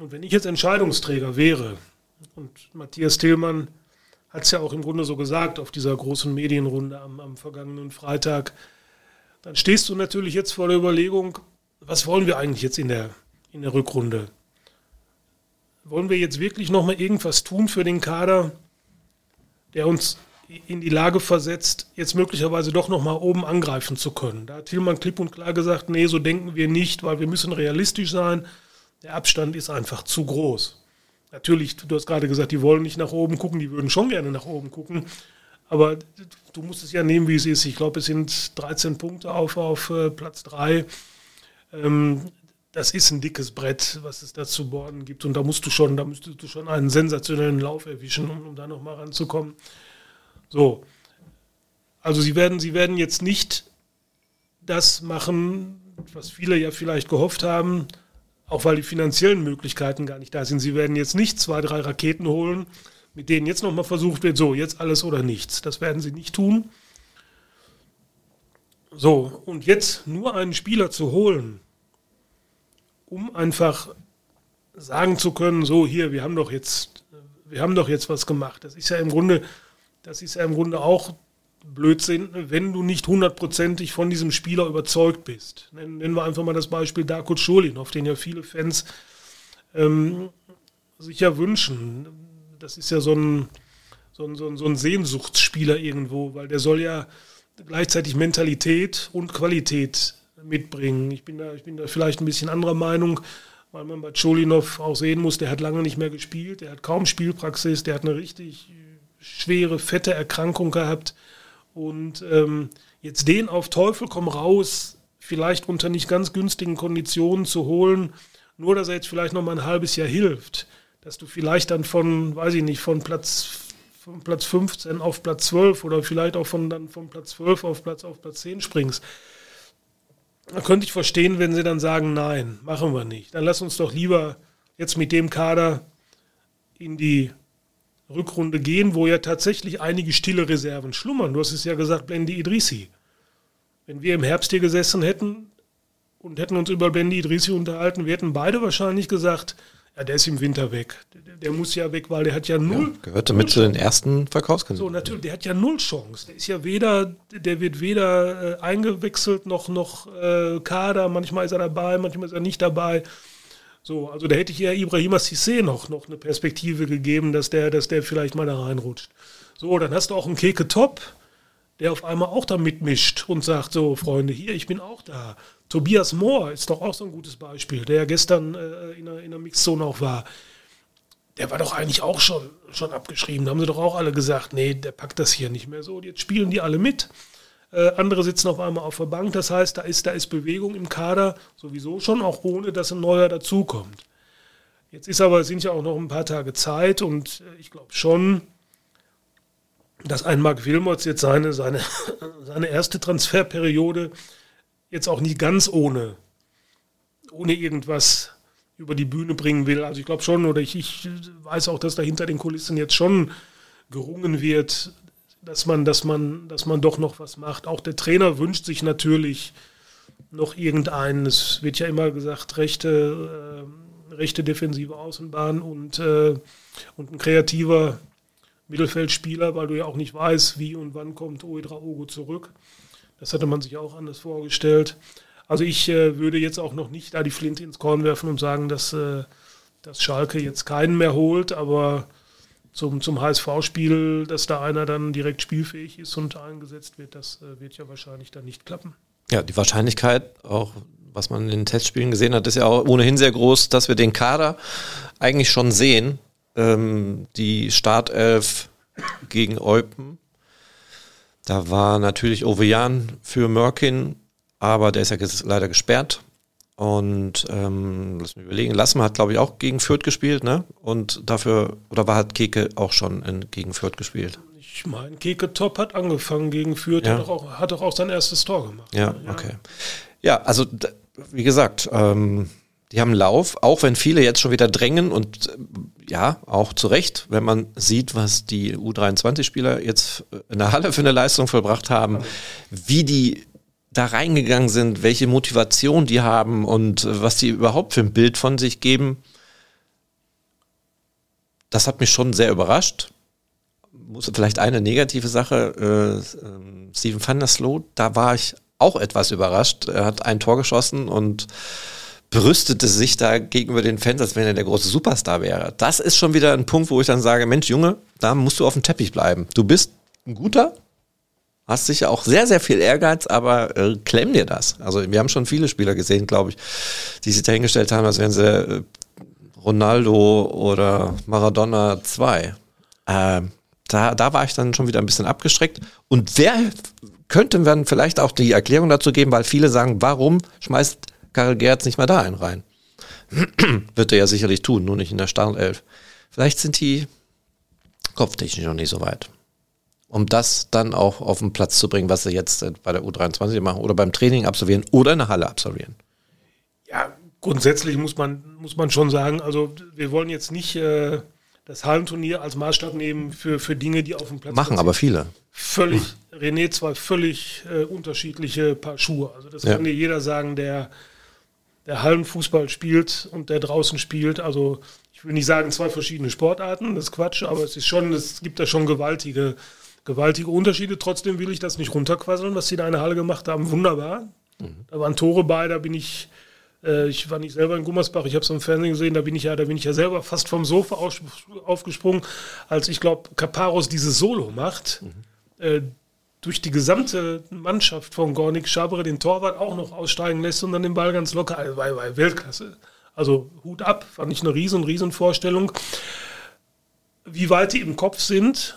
Und wenn ich jetzt Entscheidungsträger wäre und Matthias Tillmann hat es ja auch im Grunde so gesagt auf dieser großen Medienrunde am, am vergangenen Freitag. Dann stehst du natürlich jetzt vor der Überlegung, was wollen wir eigentlich jetzt in der, in der Rückrunde? Wollen wir jetzt wirklich nochmal irgendwas tun für den Kader, der uns in die Lage versetzt, jetzt möglicherweise doch nochmal oben angreifen zu können? Da hat Thielmann klipp und klar gesagt, nee, so denken wir nicht, weil wir müssen realistisch sein. Der Abstand ist einfach zu groß. Natürlich, du hast gerade gesagt, die wollen nicht nach oben gucken, die würden schon gerne nach oben gucken. Aber du musst es ja nehmen, wie es ist. Ich glaube, es sind 13 Punkte auf, auf äh, Platz 3. Ähm, das ist ein dickes Brett, was es da zu bohren gibt. Und da musst du schon, da müsstest du schon einen sensationellen Lauf erwischen, um, um da nochmal ranzukommen. So. Also sie werden, sie werden jetzt nicht das machen, was viele ja vielleicht gehofft haben, auch weil die finanziellen Möglichkeiten gar nicht da sind. Sie werden jetzt nicht zwei, drei Raketen holen, mit denen jetzt nochmal versucht wird, so, jetzt alles oder nichts. Das werden sie nicht tun. So, und jetzt nur einen Spieler zu holen, um einfach sagen zu können, so hier, wir haben doch jetzt, wir haben doch jetzt was gemacht. Das ist ja im Grunde, das ist ja im Grunde auch Blödsinn, wenn du nicht hundertprozentig von diesem Spieler überzeugt bist. Nennen wir einfach mal das Beispiel Darko auf den ja viele Fans ähm, sich ja wünschen. Das ist ja so ein, so ein, so ein, so ein Sehnsuchtsspieler irgendwo, weil der soll ja, gleichzeitig Mentalität und Qualität mitbringen. Ich bin da, ich bin da vielleicht ein bisschen anderer Meinung, weil man bei Cholinov auch sehen muss, der hat lange nicht mehr gespielt, der hat kaum Spielpraxis, der hat eine richtig schwere, fette Erkrankung gehabt. Und ähm, jetzt den auf Teufel komm raus, vielleicht unter nicht ganz günstigen Konditionen zu holen, nur dass er jetzt vielleicht noch mal ein halbes Jahr hilft, dass du vielleicht dann von, weiß ich nicht, von Platz von Platz 15 auf Platz 12 oder vielleicht auch von dann von Platz 12 auf Platz auf Platz 10 springst. Da könnte ich verstehen, wenn sie dann sagen, nein, machen wir nicht. Dann lass uns doch lieber jetzt mit dem Kader in die Rückrunde gehen, wo ja tatsächlich einige stille Reserven schlummern. Du hast es ja gesagt, Blendi Idrisi. Wenn wir im Herbst hier gesessen hätten und hätten uns über Blendi Idrisi unterhalten, wir hätten beide wahrscheinlich gesagt, ja, der ist im Winter weg. Der, der muss ja weg, weil der hat ja null. Ja, gehörte mit zu den ersten Verkaufskandidaten. So, natürlich, der hat ja null Chance. Der ist ja weder, der wird weder äh, eingewechselt noch, noch äh, Kader. Manchmal ist er dabei, manchmal ist er nicht dabei. So, also da hätte ich ja Ibrahima Sissé noch, noch eine Perspektive gegeben, dass der, dass der vielleicht mal da reinrutscht. So, dann hast du auch einen Keke Top, der auf einmal auch da mitmischt und sagt: So, Freunde, hier, ich bin auch da. Tobias Mohr ist doch auch so ein gutes Beispiel, der ja gestern äh, in, der, in der Mixzone auch war. Der war doch eigentlich auch schon, schon abgeschrieben. Da haben sie doch auch alle gesagt: Nee, der packt das hier nicht mehr so. Und jetzt spielen die alle mit. Äh, andere sitzen auf einmal auf der Bank. Das heißt, da ist, da ist Bewegung im Kader sowieso schon, auch ohne dass ein neuer dazukommt. Jetzt ist aber, sind ja auch noch ein paar Tage Zeit und äh, ich glaube schon, dass ein Marc Wilmots jetzt seine, seine, [LAUGHS] seine erste Transferperiode jetzt auch nicht ganz ohne, ohne irgendwas über die Bühne bringen will. Also ich glaube schon, oder ich, ich weiß auch, dass da hinter den Kulissen jetzt schon gerungen wird, dass man, dass man, dass man doch noch was macht. Auch der Trainer wünscht sich natürlich noch irgendeinen. Es wird ja immer gesagt, rechte, äh, rechte defensive Außenbahn und, äh, und ein kreativer Mittelfeldspieler, weil du ja auch nicht weißt, wie und wann kommt Oedraogo zurück. Das hatte man sich auch anders vorgestellt. Also ich äh, würde jetzt auch noch nicht da die Flinte ins Korn werfen und sagen, dass, äh, dass Schalke jetzt keinen mehr holt, aber zum, zum HSV-Spiel, dass da einer dann direkt spielfähig ist und eingesetzt wird, das äh, wird ja wahrscheinlich dann nicht klappen. Ja, die Wahrscheinlichkeit, auch was man in den Testspielen gesehen hat, ist ja auch ohnehin sehr groß, dass wir den Kader eigentlich schon sehen. Ähm, die Startelf gegen Eupen. Da war natürlich Ovejan für Mörkin, aber der ist ja leider gesperrt. Und ähm, lass mich überlegen, Lassmann hat, glaube ich, auch gegen Fürth gespielt, ne? Und dafür, oder war hat Keke auch schon in, gegen Fürth gespielt? Ich meine, Keke Top hat angefangen gegen Fürth, ja. hat, doch auch, hat doch auch sein erstes Tor gemacht. Ja, ja. okay. Ja, also wie gesagt, ähm, die haben Lauf, auch wenn viele jetzt schon wieder drängen und äh, ja, auch zu Recht, wenn man sieht, was die U23-Spieler jetzt in der Halle für eine Leistung vollbracht haben, wie die da reingegangen sind, welche Motivation die haben und äh, was die überhaupt für ein Bild von sich geben. Das hat mich schon sehr überrascht. Muss vielleicht eine negative Sache, äh, ähm, Steven van der Sloot, da war ich auch etwas überrascht. Er hat ein Tor geschossen und brüstete sich da gegenüber den Fans, als wenn er der große Superstar wäre. Das ist schon wieder ein Punkt, wo ich dann sage, Mensch, Junge, da musst du auf dem Teppich bleiben. Du bist ein guter, Hast sicher auch sehr, sehr viel Ehrgeiz, aber äh, klemm dir das. Also wir haben schon viele Spieler gesehen, glaube ich, die sich dahingestellt haben, als wären sie äh, Ronaldo oder Maradona 2. Äh, da, da war ich dann schon wieder ein bisschen abgestreckt. Und wer könnte man vielleicht auch die Erklärung dazu geben, weil viele sagen, warum schmeißt Karel Gerz nicht mal da einen rein? [CLEARS THROAT] Wird er ja sicherlich tun, nur nicht in der Startelf. Vielleicht sind die kopftechnisch noch nicht so weit um das dann auch auf den Platz zu bringen, was sie jetzt bei der U23 machen oder beim Training absolvieren oder in der Halle absolvieren? Ja, grundsätzlich muss man, muss man schon sagen, also wir wollen jetzt nicht äh, das Hallenturnier als Maßstab nehmen für, für Dinge, die auf dem Platz machen, aber viele. Völlig, René, zwei völlig äh, unterschiedliche Paar Schuhe. Also das ja. kann dir jeder sagen, der, der Hallenfußball spielt und der draußen spielt. Also ich will nicht sagen zwei verschiedene Sportarten, das ist Quatsch, aber es ist schon, es gibt da schon gewaltige gewaltige Unterschiede. Trotzdem will ich das nicht runterquasseln, was sie da in der Halle gemacht haben. Wunderbar. Mhm. Da waren Tore bei, da bin ich, äh, ich war nicht selber in Gummersbach, ich habe es im Fernsehen gesehen, da bin ich ja, da bin ich ja selber fast vom Sofa aufgesprungen, als ich glaube, Caparos dieses Solo macht. Mhm. Äh, durch die gesamte Mannschaft von Gornik Schabre den Torwart auch noch aussteigen lässt und dann den Ball ganz locker, also bei, bei Weltklasse. Also Hut ab, fand ich eine riesen, riesen Vorstellung. Wie weit die im Kopf sind,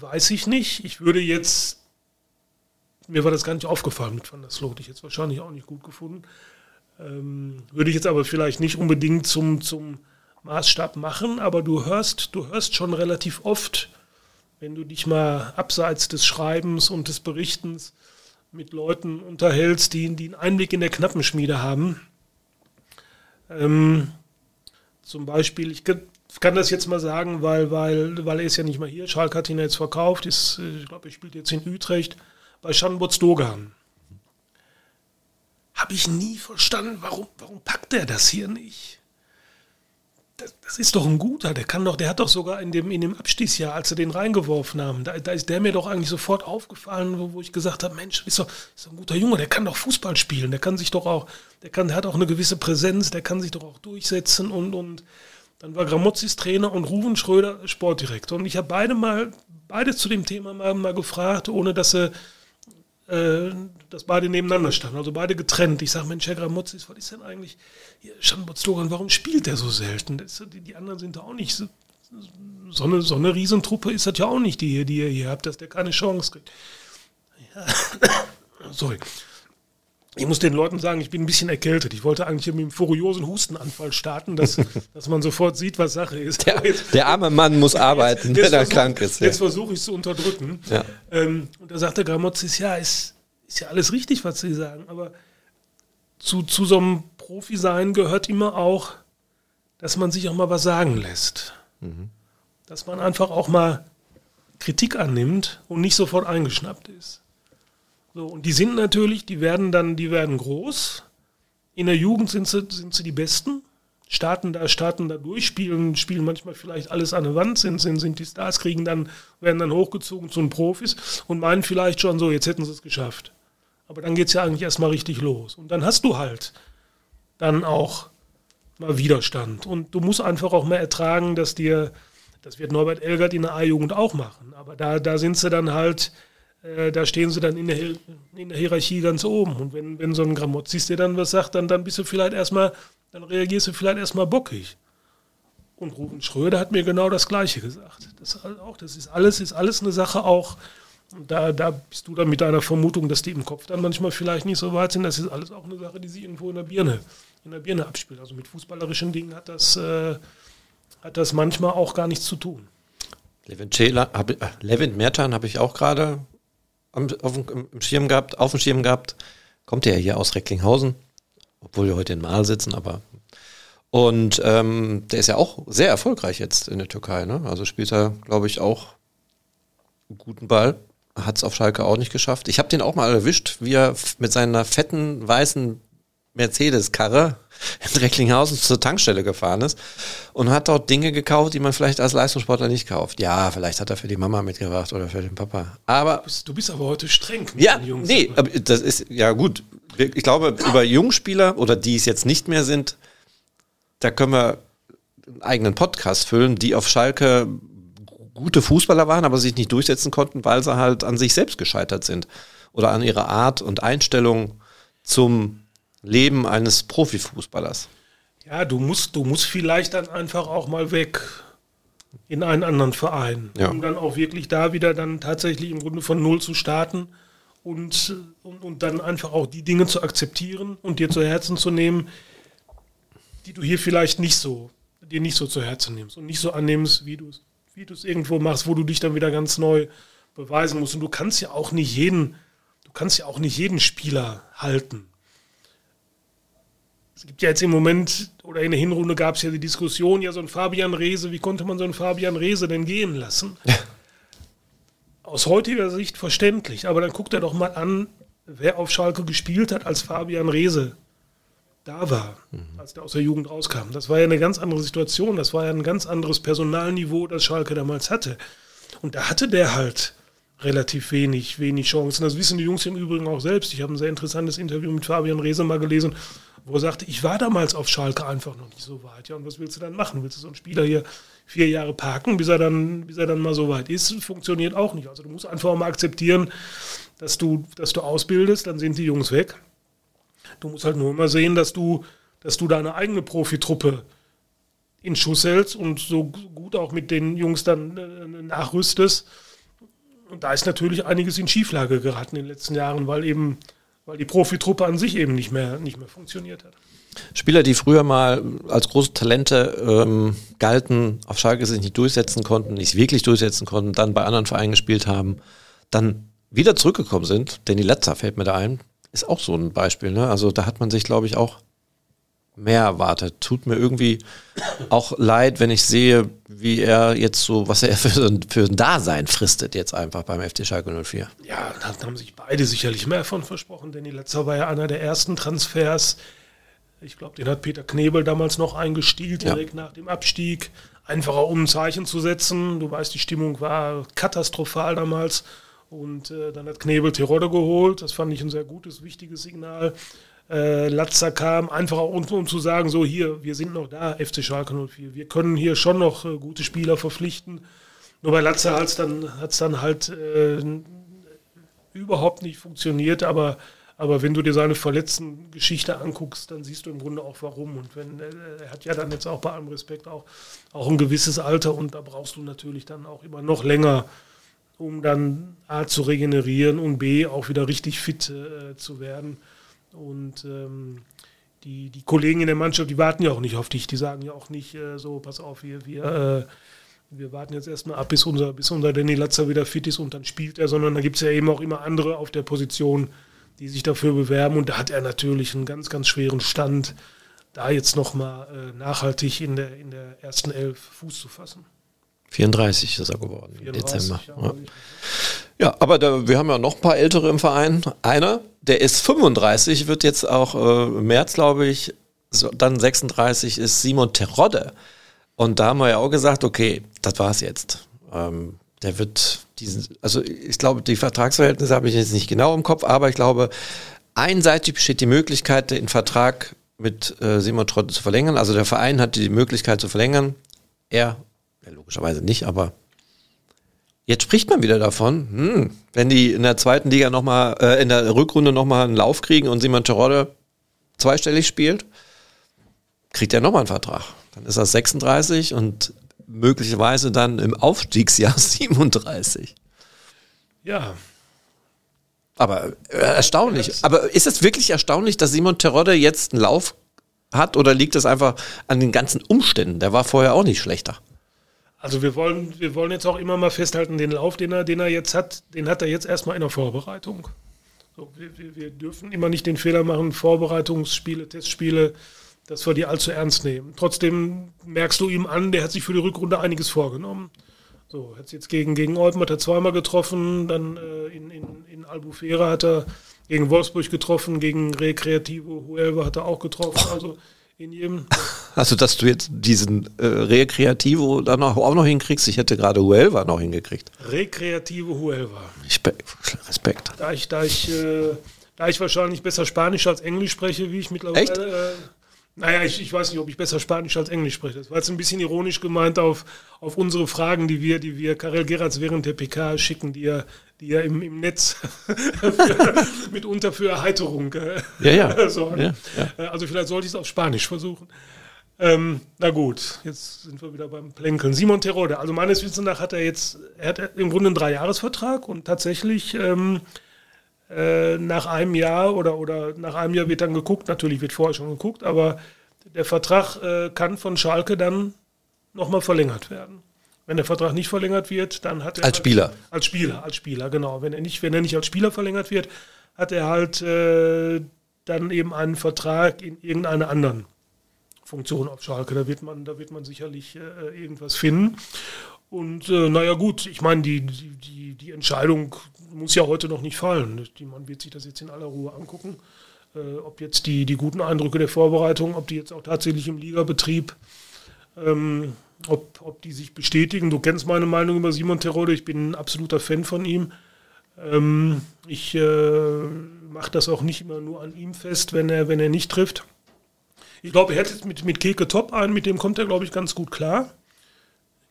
weiß ich nicht. Ich würde jetzt, mir war das gar nicht aufgefallen mit Van der Sloot, ich jetzt wahrscheinlich auch nicht gut gefunden. Ähm, würde ich jetzt aber vielleicht nicht unbedingt zum, zum Maßstab machen, aber du hörst, du hörst schon relativ oft, wenn du dich mal abseits des Schreibens und des Berichtens mit Leuten unterhältst, die, die einen Einblick in der Knappenschmiede haben. Ähm, zum Beispiel, ich kann das jetzt mal sagen, weil, weil, weil er ist ja nicht mal hier. Schalke hat ihn jetzt verkauft, ist, ich glaube, er spielt jetzt in Utrecht bei Schanbutz Dogan. Habe ich nie verstanden, warum, warum packt er das hier nicht? das, das, ist doch ein guter, der kann doch, der hat doch sogar in dem, in dem Abstiegsjahr, als sie den reingeworfen haben, da, da ist der mir doch eigentlich sofort aufgefallen, wo, wo ich gesagt habe, Mensch, ist doch, ist doch ein guter Junge, der kann doch Fußball spielen, der kann sich doch auch, der kann, der hat auch eine gewisse Präsenz, der kann sich doch auch durchsetzen und, und dann war Gramozis Trainer und Ruven Schröder Sportdirektor. Und ich habe beide mal, beide zu dem Thema mal, mal gefragt, ohne dass sie äh, dass beide nebeneinander standen, also beide getrennt. Ich sage, Mensch, Herr Gramozis, was ist denn eigentlich, Schanbotz-Dogan, warum spielt der so selten? Das, die, die, anderen sind da auch nicht so, so, eine, so eine Riesentruppe ist das ja auch nicht, die, die ihr hier habt, dass der keine Chance kriegt. Ja. [COUGHS] Sorry. Ich muss den Leuten sagen, ich bin ein bisschen erkältet. Ich wollte eigentlich mit einem furiosen Hustenanfall starten, dass, [LAUGHS] dass man sofort sieht, was Sache ist. Der, der arme Mann muss arbeiten, jetzt, jetzt wenn er krank ist. Ja. Jetzt versuche ich es zu unterdrücken. Ja. Ähm, und da sagte Gramozis, ja, ist, ist ja alles richtig, was Sie sagen, aber zu, zu so einem Profi sein gehört immer auch, dass man sich auch mal was sagen lässt. Mhm. Dass man einfach auch mal Kritik annimmt und nicht sofort eingeschnappt ist. So, und die sind natürlich, die werden dann, die werden groß. In der Jugend sind sie, sind sie die Besten. Starten da, starten da durch, spielen, spielen manchmal vielleicht alles an der Wand, sind, sind, sind die Stars, kriegen dann, werden dann hochgezogen zu den Profis und meinen vielleicht schon so, jetzt hätten sie es geschafft. Aber dann geht es ja eigentlich erstmal richtig los. Und dann hast du halt dann auch mal Widerstand. Und du musst einfach auch mal ertragen, dass dir, das wird Norbert Elgert in der A-Jugend auch machen. Aber da, da sind sie dann halt, äh, da stehen sie dann in der, in der Hierarchie ganz oben. Und wenn, wenn so ein Gramozis dir dann was sagt, dann, dann bist du vielleicht erstmal, dann reagierst du vielleicht erstmal bockig. Und Ruben Schröder hat mir genau das Gleiche gesagt. Das, auch, das ist alles, ist alles eine Sache auch, da, da bist du dann mit deiner Vermutung, dass die im Kopf dann manchmal vielleicht nicht so weit sind. Das ist alles auch eine Sache, die sich irgendwo in der Birne, in der Birne abspielt. Also mit fußballerischen Dingen hat das, äh, hat das manchmal auch gar nichts zu tun. Levin, hab, äh, Levin Mertan habe ich auch gerade am, auf, im Schirm gehabt, auf dem Schirm gehabt. Kommt ja hier aus Recklinghausen, obwohl wir heute in Mal sitzen, aber und ähm, der ist ja auch sehr erfolgreich jetzt in der Türkei. Ne? Also spielt er, glaube ich, auch einen guten Ball. Hat es auf Schalke auch nicht geschafft. Ich habe den auch mal erwischt, wie er mit seiner fetten weißen Mercedes-Karre in Recklinghausen zur Tankstelle gefahren ist und hat dort Dinge gekauft, die man vielleicht als Leistungssportler nicht kauft. Ja, vielleicht hat er für die Mama mitgebracht oder für den Papa. Aber du bist, du bist aber heute streng mit ja, den Jungs. Nee, aber das ist ja gut. Ich glaube, über Jungspieler oder die es jetzt nicht mehr sind, da können wir einen eigenen Podcast füllen, die auf Schalke gute Fußballer waren, aber sich nicht durchsetzen konnten, weil sie halt an sich selbst gescheitert sind oder an ihrer Art und Einstellung zum Leben eines Profifußballers. Ja, du musst, du musst vielleicht dann einfach auch mal weg in einen anderen Verein, ja. um dann auch wirklich da wieder dann tatsächlich im Grunde von Null zu starten und, und, und dann einfach auch die Dinge zu akzeptieren und dir zu Herzen zu nehmen, die du hier vielleicht nicht so, dir nicht so zu Herzen nimmst und nicht so annimmst, wie du es wie du es irgendwo machst, wo du dich dann wieder ganz neu beweisen musst. Und du kannst ja auch nicht jeden, du kannst ja auch nicht jeden Spieler halten es gibt ja jetzt im Moment, oder in der Hinrunde gab es ja die Diskussion, ja, so ein Fabian Reese, wie konnte man so einen Fabian Reese denn gehen lassen? Ja. Aus heutiger Sicht verständlich, aber dann guckt er doch mal an, wer auf Schalke gespielt hat, als Fabian Reese da war, mhm. als der aus der Jugend rauskam. Das war ja eine ganz andere Situation, das war ja ein ganz anderes Personalniveau, das Schalke damals hatte. Und da hatte der halt relativ wenig, wenig Chancen. Das wissen die Jungs im Übrigen auch selbst. Ich habe ein sehr interessantes Interview mit Fabian Reese mal gelesen, wo er sagte, ich war damals auf Schalke einfach noch nicht so weit. Ja, und was willst du dann machen? Willst du so einen Spieler hier vier Jahre parken, bis er dann, bis er dann mal so weit ist? Funktioniert auch nicht. Also du musst einfach mal akzeptieren, dass du, dass du ausbildest, dann sind die Jungs weg. Du musst halt nur immer sehen, dass du, dass du deine eigene Profitruppe in Schuss hältst und so gut auch mit den Jungs dann äh, nachrüstest. Und da ist natürlich einiges in Schieflage geraten in den letzten Jahren, weil eben, weil die Profitruppe an sich eben nicht mehr, nicht mehr funktioniert hat. Spieler, die früher mal als große Talente ähm, galten, auf Schalke sich nicht durchsetzen konnten, nicht wirklich durchsetzen konnten, dann bei anderen Vereinen gespielt haben, dann wieder zurückgekommen sind. Danny Letzer fällt mir da ein, ist auch so ein Beispiel. Ne? Also da hat man sich, glaube ich, auch mehr erwartet. Tut mir irgendwie auch leid, wenn ich sehe, wie er jetzt so, was er für, für ein Dasein fristet jetzt einfach beim FC Schalke 04. Ja, da haben sich beide sicherlich mehr von versprochen. Danny Letzer war ja einer der ersten Transfers. Ich glaube, den hat Peter Knebel damals noch eingestielt, direkt ja. nach dem Abstieg. Einfacher, um ein Zeichen zu setzen. Du weißt, die Stimmung war katastrophal damals. Und äh, dann hat Knebel Terodde geholt. Das fand ich ein sehr gutes, wichtiges Signal. Äh, Latzer kam einfach auch, um, um, zu sagen, so hier, wir sind noch da, FC Schalke 04. Wir können hier schon noch äh, gute Spieler verpflichten. Nur bei Latzer hat es dann, hat's dann halt äh, überhaupt nicht funktioniert, aber aber wenn du dir seine verletzten Geschichte anguckst, dann siehst du im Grunde auch warum. Und wenn äh, er hat ja dann jetzt auch bei allem Respekt auch, auch ein gewisses Alter und da brauchst du natürlich dann auch immer noch länger, um dann A zu regenerieren und B auch wieder richtig fit äh, zu werden. Und ähm, die, die Kollegen in der Mannschaft, die warten ja auch nicht auf dich. Die sagen ja auch nicht äh, so, pass auf, wir, wir, äh, wir warten jetzt erstmal ab, bis unser, bis unser Danny Latzer wieder fit ist und dann spielt er, sondern da gibt es ja eben auch immer andere auf der Position, die sich dafür bewerben. Und da hat er natürlich einen ganz, ganz schweren Stand, da jetzt nochmal äh, nachhaltig in der, in der ersten Elf Fuß zu fassen. 34 ist er geworden 34, im Dezember. Ja. ja, aber da, wir haben ja noch ein paar Ältere im Verein. Einer, der ist 35, wird jetzt auch äh, im März, glaube ich, so, dann 36 ist Simon Terodde. Und da haben wir ja auch gesagt, okay, das war's jetzt. Ähm, der wird diesen, also ich glaube, die Vertragsverhältnisse habe ich jetzt nicht genau im Kopf, aber ich glaube, einseitig besteht die Möglichkeit, den Vertrag mit äh, Simon Trotte zu verlängern. Also der Verein hat die Möglichkeit zu verlängern. Er, ja, logischerweise nicht, aber jetzt spricht man wieder davon, hm, wenn die in der zweiten Liga nochmal, äh, in der Rückrunde nochmal einen Lauf kriegen und Simon Terodde zweistellig spielt, kriegt er nochmal einen Vertrag. Dann ist er 36 und möglicherweise dann im Aufstiegsjahr [LAUGHS] 37. Ja. Aber äh, erstaunlich. Aber ist es wirklich erstaunlich, dass Simon Terodde jetzt einen Lauf hat oder liegt das einfach an den ganzen Umständen? Der war vorher auch nicht schlechter. Also wir wollen, wir wollen jetzt auch immer mal festhalten, den Lauf, den er, den er jetzt hat, den hat er jetzt erstmal in der Vorbereitung. So, wir, wir, dürfen immer nicht den Fehler machen, Vorbereitungsspiele, Testspiele dass wir die allzu ernst nehmen. Trotzdem merkst du ihm an, der hat sich für die Rückrunde einiges vorgenommen. So, hat jetzt gegen, gegen Eupen hat er zweimal getroffen, dann äh, in, in, in Albufera hat er gegen Wolfsburg getroffen, gegen Recreativo Huelva hat er auch getroffen. Also in jedem. Also, dass du jetzt diesen äh, Recreativo dann auch, auch noch hinkriegst, ich hätte gerade Huelva noch hingekriegt. Recreativo Huelva. Respekt. Da ich, da ich, äh, da ich wahrscheinlich besser Spanisch als Englisch spreche, wie ich mittlerweile. Äh, naja, ich, ich weiß nicht, ob ich besser Spanisch als Englisch spreche. Das war jetzt ein bisschen ironisch gemeint auf, auf unsere Fragen, die wir, die wir Karel Geratz während der PK schicken, die er, die er im, im Netz [LAUGHS] für, mitunter für Erheiterung äh, ja, ja. [LAUGHS] sorgen. Ja, ja. Also vielleicht sollte ich es auf Spanisch versuchen. Ähm, na gut, jetzt sind wir wieder beim Plänkeln. Simon Terode, also meines Wissens nach hat er jetzt, er hat im Grunde einen Dreijahresvertrag und tatsächlich ähm, äh, nach einem Jahr oder, oder nach einem Jahr wird dann geguckt, natürlich wird vorher schon geguckt, aber der Vertrag äh, kann von Schalke dann nochmal verlängert werden. Wenn der Vertrag nicht verlängert wird, dann hat er. Als Spieler. Als, als Spieler, als Spieler, genau. Wenn er nicht, wenn er nicht als Spieler verlängert wird, hat er halt äh, dann eben einen Vertrag in irgendeiner anderen Funktion auf Schalke. Da wird man, da wird man sicherlich äh, irgendwas finden. Und äh, naja gut, ich meine, die, die, die Entscheidung muss ja heute noch nicht fallen. Man wird sich das jetzt in aller Ruhe angucken, äh, ob jetzt die, die guten Eindrücke der Vorbereitung, ob die jetzt auch tatsächlich im Ligabetrieb, ähm, ob, ob die sich bestätigen. Du kennst meine Meinung über Simon Terode, ich bin ein absoluter Fan von ihm. Ähm, ich äh, mache das auch nicht immer nur an ihm fest, wenn er, wenn er nicht trifft. Ich glaube, er hätte mit, mit Keke Top einen, mit dem kommt er, glaube ich, ganz gut klar.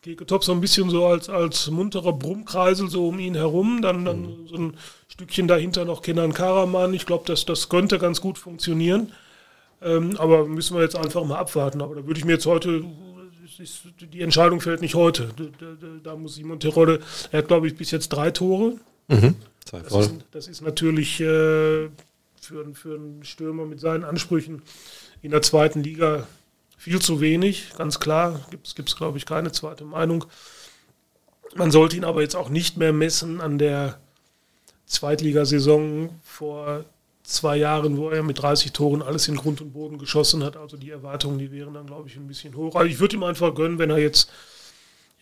Keke Top so ein bisschen so als, als munterer Brummkreisel so um ihn herum, dann, dann mhm. so ein Stückchen dahinter noch Kenan Karaman. Ich glaube, das, das könnte ganz gut funktionieren. Ähm, aber müssen wir jetzt einfach mal abwarten. Aber da würde ich mir jetzt heute, ist, die Entscheidung fällt nicht heute. Da, da, da muss Simon Terodde, er hat glaube ich bis jetzt drei Tore. Mhm. Das, ist, das, ist, natürlich äh, für, für einen Stürmer mit seinen Ansprüchen in der zweiten Liga viel zu wenig, ganz klar. Gibt es, glaube ich, keine zweite Meinung. Man sollte ihn aber jetzt auch nicht mehr messen an der Zweitligasaison vor zwei Jahren, wo er mit 30 Toren alles in Grund und Boden geschossen hat. Also die Erwartungen, die wären dann, glaube ich, ein bisschen hoch. Also ich würde ihm einfach gönnen, wenn er jetzt,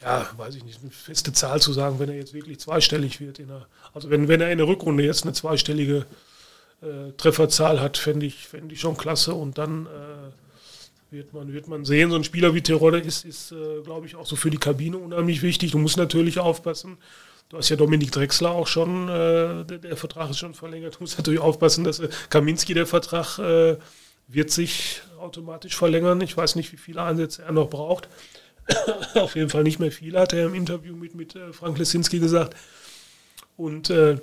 ja, weiß ich nicht, eine feste Zahl zu sagen, wenn er jetzt wirklich zweistellig wird. Der, also wenn, wenn er in der Rückrunde jetzt eine zweistellige äh, Trefferzahl hat, fände ich, fänd ich schon klasse. Und dann äh, wird, man, wird man sehen, so ein Spieler wie Terodde ist, ist äh, glaube ich, auch so für die Kabine unheimlich wichtig. Du musst natürlich aufpassen, Du hast ja Dominik Drexler auch schon, äh, der, der, Vertrag ist schon verlängert. Du musst natürlich aufpassen, dass äh, Kaminski, der Vertrag äh, wird sich automatisch verlängern. Ich weiß nicht, wie viele Einsätze er noch braucht. [COUGHS] Auf jeden Fall nicht mehr viele, hat er im Interview mit, mit äh, Frank Lesinski gesagt. Und äh,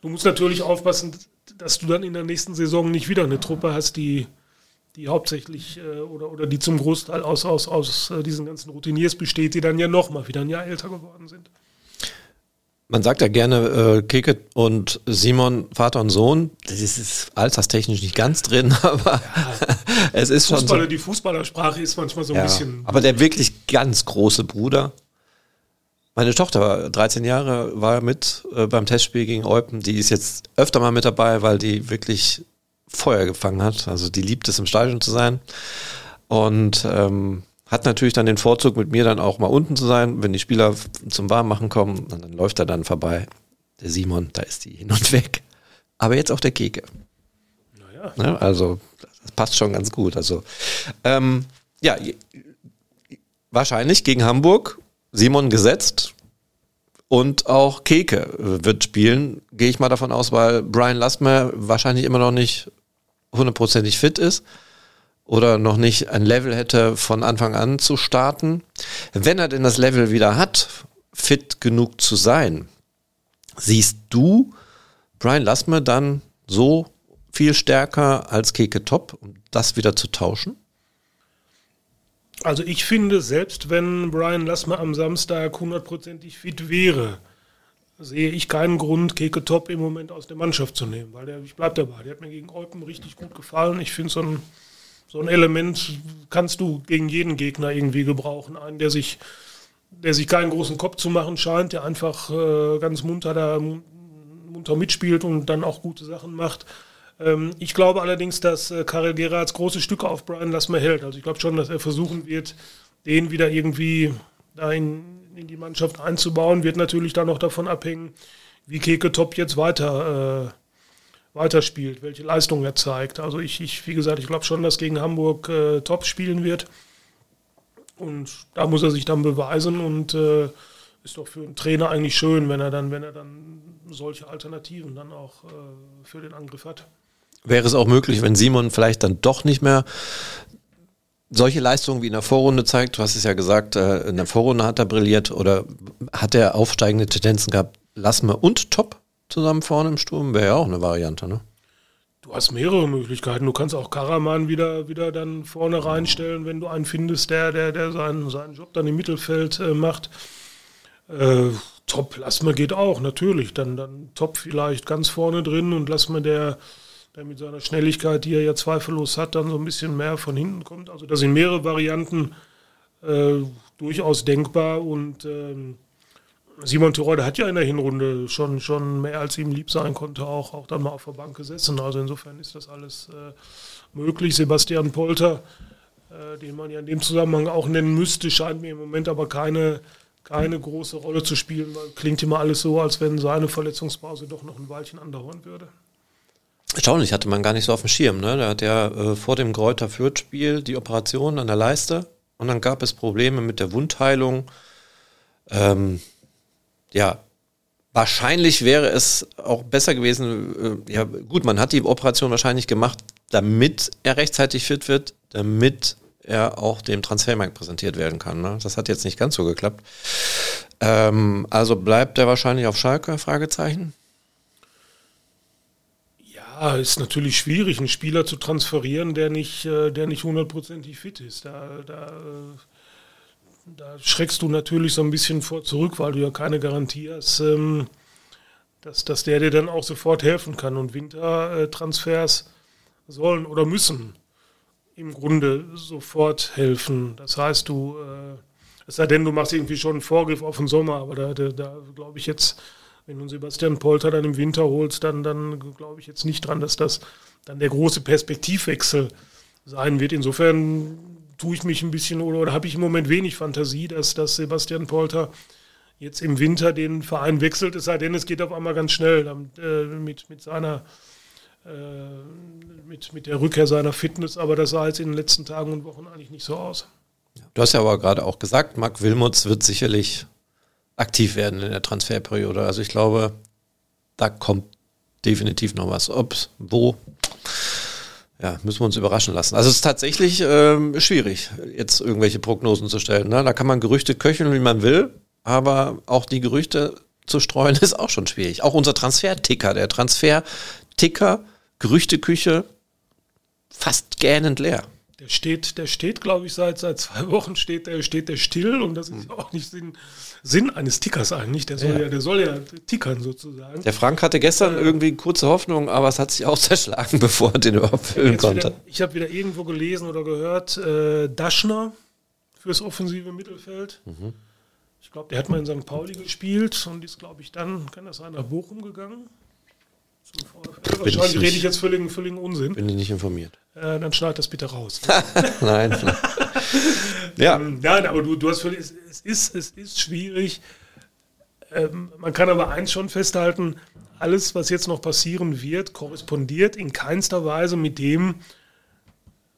du musst natürlich aufpassen, dass du dann in der nächsten Saison nicht wieder eine Truppe hast, die, die hauptsächlich äh, oder, oder die zum Großteil aus, aus, aus äh, diesen ganzen Routiniers besteht, die dann ja nochmal wieder ein Jahr älter geworden sind. Man sagt ja gerne, äh, Keke und Simon, Vater und Sohn. Das ist alterstechnisch nicht ganz drin, [LAUGHS] aber ja, es ist Fußballer, schon. So, die Fußballersprache ist manchmal so ein ja, bisschen. Aber der wirklich ganz große Bruder. Meine Tochter, 13 Jahre, war mit äh, beim Testspiel gegen Eupen. Die ist jetzt öfter mal mit dabei, weil die wirklich Feuer gefangen hat. Also die liebt es, im Stadion zu sein. Und ähm, hat natürlich dann den Vorzug, mit mir dann auch mal unten zu sein. Wenn die Spieler zum Warmmachen kommen, dann läuft er dann vorbei. Der Simon, da ist die hin und weg. Aber jetzt auch der Keke. Naja. Ja, ne, also, das passt schon ganz gut. Also, ähm, ja, wahrscheinlich gegen Hamburg Simon gesetzt und auch Keke wird spielen, gehe ich mal davon aus, weil Brian Lastmer wahrscheinlich immer noch nicht hundertprozentig fit ist oder noch nicht ein Level hätte, von Anfang an zu starten. Wenn er denn das Level wieder hat, fit genug zu sein, siehst du Brian Lassme dann so viel stärker als Keke Top, um das wieder zu tauschen? Also ich finde, selbst wenn Brian Lassme am Samstag hundertprozentig fit wäre, sehe ich keinen Grund, Keke Top im Moment aus der Mannschaft zu nehmen, weil der, ich bleibe dabei, der hat mir gegen Eupen richtig gut gefallen. Ich finde so ein so ein Element kannst du gegen jeden Gegner irgendwie gebrauchen. Einen, der sich, der sich keinen großen Kopf zu machen scheint, der einfach äh, ganz munter da munter mitspielt und dann auch gute Sachen macht. Ähm, ich glaube allerdings, dass äh, Karel Gerards große Stücke auf Brian Lassmer hält. Also ich glaube schon, dass er versuchen wird, den wieder irgendwie da in, in die Mannschaft einzubauen. Wird natürlich dann noch davon abhängen, wie Keke Top jetzt weiter äh, weiterspielt, welche Leistung er zeigt. Also ich, ich wie gesagt, ich glaube schon, dass gegen Hamburg äh, top spielen wird. Und da muss er sich dann beweisen und äh, ist doch für einen Trainer eigentlich schön, wenn er dann, wenn er dann solche Alternativen dann auch äh, für den Angriff hat. Wäre es auch möglich, wenn Simon vielleicht dann doch nicht mehr solche Leistungen wie in der Vorrunde zeigt, du hast es ja gesagt, äh, in der Vorrunde hat er brilliert oder hat er aufsteigende Tendenzen gehabt, Lassme und Top? zusammen vorne im Sturm wäre ja auch eine Variante, ne? Du hast mehrere Möglichkeiten. Du kannst auch Karaman wieder, wieder dann vorne reinstellen, wenn du einen findest, der, der, der seinen, seinen Job dann im Mittelfeld äh, macht. Äh, top, Lassmer geht auch, natürlich. Dann, dann Top vielleicht ganz vorne drin und Lassmer, der, der mit seiner Schnelligkeit, die er ja zweifellos hat, dann so ein bisschen mehr von hinten kommt. Also da sind mehrere Varianten äh, durchaus denkbar und ähm, Simon Tirode hat ja in der Hinrunde schon, schon mehr als ihm lieb sein konnte, auch, auch dann mal auf der Bank gesessen. Also insofern ist das alles äh, möglich. Sebastian Polter, äh, den man ja in dem Zusammenhang auch nennen müsste, scheint mir im Moment aber keine, keine große Rolle zu spielen, weil klingt immer alles so, als wenn seine Verletzungspause doch noch ein Weilchen andauern würde. Erstaunlich, hatte man gar nicht so auf dem Schirm. Ne? Da hat ja äh, vor dem Kräuter Fürth-Spiel die Operation an der Leiste und dann gab es Probleme mit der Wundheilung. Ähm, ja, wahrscheinlich wäre es auch besser gewesen, äh, ja gut, man hat die Operation wahrscheinlich gemacht, damit er rechtzeitig fit wird, damit er auch dem Transfermarkt präsentiert werden kann. Ne? Das hat jetzt nicht ganz so geklappt. Ähm, also bleibt er wahrscheinlich auf Schalke? Fragezeichen. Ist natürlich schwierig, einen Spieler zu transferieren, der nicht, äh, der nicht hundertprozentig fit ist. Da, da, äh, da schreckst du natürlich so ein bisschen vor zurück, weil du ja keine Garantie hast, ähm, dass, dass der dir dann auch sofort helfen kann. Und Wintertransfers sollen oder müssen im Grunde sofort helfen. Das heißt, du, äh, es sei denn, du machst irgendwie schon einen Vorgriff auf den Sommer, aber da, da, da glaube ich jetzt, wenn du Sebastian Polter dann im Winter holst, dann, dann glaube ich jetzt nicht dran, dass das dann der große Perspektivwechsel sein wird. Insofern tue ich mich ein bisschen oder, oder habe ich im Moment wenig Fantasie, dass, dass Sebastian Polter jetzt im Winter den Verein wechselt, es sei denn, es geht auf einmal ganz schnell äh, mit, mit seiner äh, mit, mit der Rückkehr seiner Fitness, aber das sah jetzt in den letzten Tagen und Wochen eigentlich nicht so aus. Du hast ja aber gerade auch gesagt, Marc Wilmots wird sicherlich aktiv werden in der Transferperiode. Also ich glaube, da kommt definitiv noch was. Ob, wo, ja, müssen wir uns überraschen lassen. Also es ist tatsächlich ähm, schwierig, jetzt irgendwelche Prognosen zu stellen. Ne? Da kann man Gerüchte köcheln, wie man will, aber auch die Gerüchte zu streuen [LAUGHS] ist auch schon schwierig. Auch unser Transferticker, der Transferticker Gerüchteküche fast gähnend leer. Der steht, der steht, glaube ich, seit, seit zwei Wochen steht der, steht der still und das ist mhm. auch nicht Sinn, Sinn eines Tickers eigentlich. Der soll ja. ja, der soll ja tickern sozusagen. Der Frank hatte gestern äh, irgendwie kurze Hoffnung, aber es hat sich auch [LAUGHS] zerschlagen, bevor er den überhaupt füllen konnte. Wieder, ich habe wieder irgendwo gelesen oder gehört, äh, Daschner fürs offensive Mittelfeld. Mhm. Ich glaube, der hat mal in St. Pauli gespielt und ist, glaube ich, dann, kann das sein, nach Bochum gegangen. Wahrscheinlich rede ich jetzt völligen, völligen Unsinn. Bin ich nicht informiert. Äh, dann schneid das bitte raus. [LAUGHS] nein. [LAUGHS] ja. Ähm, nein, aber du, du hast völlig, es, es, ist, es ist schwierig. Ähm, man kann aber eins schon festhalten, alles, was jetzt noch passieren wird, korrespondiert in keinster Weise mit dem,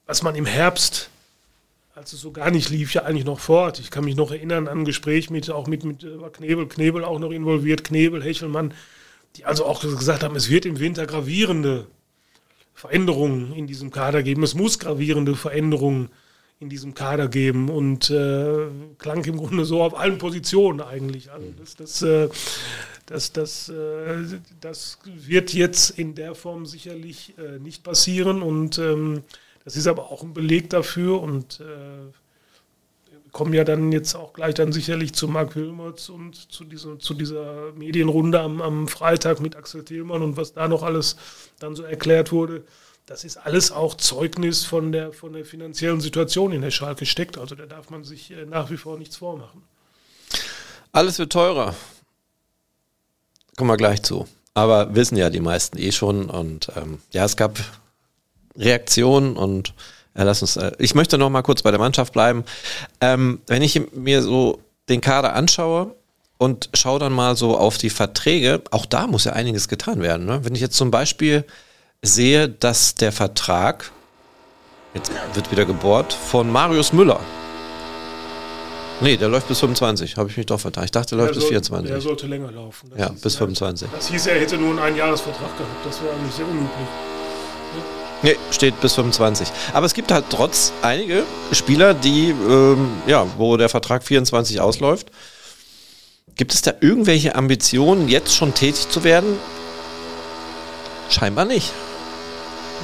was man im Herbst, als es so gar nicht lief, ja eigentlich noch fort. Ich kann mich noch erinnern an ein Gespräch mit, auch mit, mit äh, Knebel, Knebel auch noch involviert, Knebel, Hechelmann, die also auch gesagt haben, es wird im Winter gravierende Veränderungen in diesem Kader geben. Es muss gravierende Veränderungen in diesem Kader geben und äh, klang im Grunde so auf allen Positionen eigentlich. Also das, das, äh, das, das, äh, das wird jetzt in der Form sicherlich äh, nicht passieren und ähm, das ist aber auch ein Beleg dafür und äh, kommen ja dann jetzt auch gleich dann sicherlich zu Marc Wilmots und zu, diesem, zu dieser Medienrunde am, am Freitag mit Axel Thielmann und was da noch alles dann so erklärt wurde. Das ist alles auch Zeugnis von der, von der finanziellen Situation, in der Schalke steckt. Also da darf man sich äh, nach wie vor nichts vormachen. Alles wird teurer. Kommen wir gleich zu. Aber wissen ja die meisten eh schon. Und ähm, ja, es gab Reaktionen und lass uns, äh, ich möchte noch mal kurz bei der Mannschaft bleiben. Ähm, wenn ich mir so den Kader anschaue und schaue dann mal so auf die Verträge, auch da muss ja einiges getan werden. Ne? Wenn ich jetzt zum Beispiel sehe, dass der Vertrag, jetzt wird wieder gebohrt, von Marius Müller. Nee, der läuft bis 25, habe ich mich doch vertan. Ich dachte, der, der läuft soll, bis 24. Der sollte länger laufen. Das ja, bis 25. Das hieß, er hätte nur einen Einjahresvertrag gehabt. Das wäre eigentlich sehr unüblich. Nee, steht bis 25. Aber es gibt halt trotz einige Spieler, die, ähm, ja, wo der Vertrag 24 ausläuft. Gibt es da irgendwelche Ambitionen, jetzt schon tätig zu werden? Scheinbar nicht.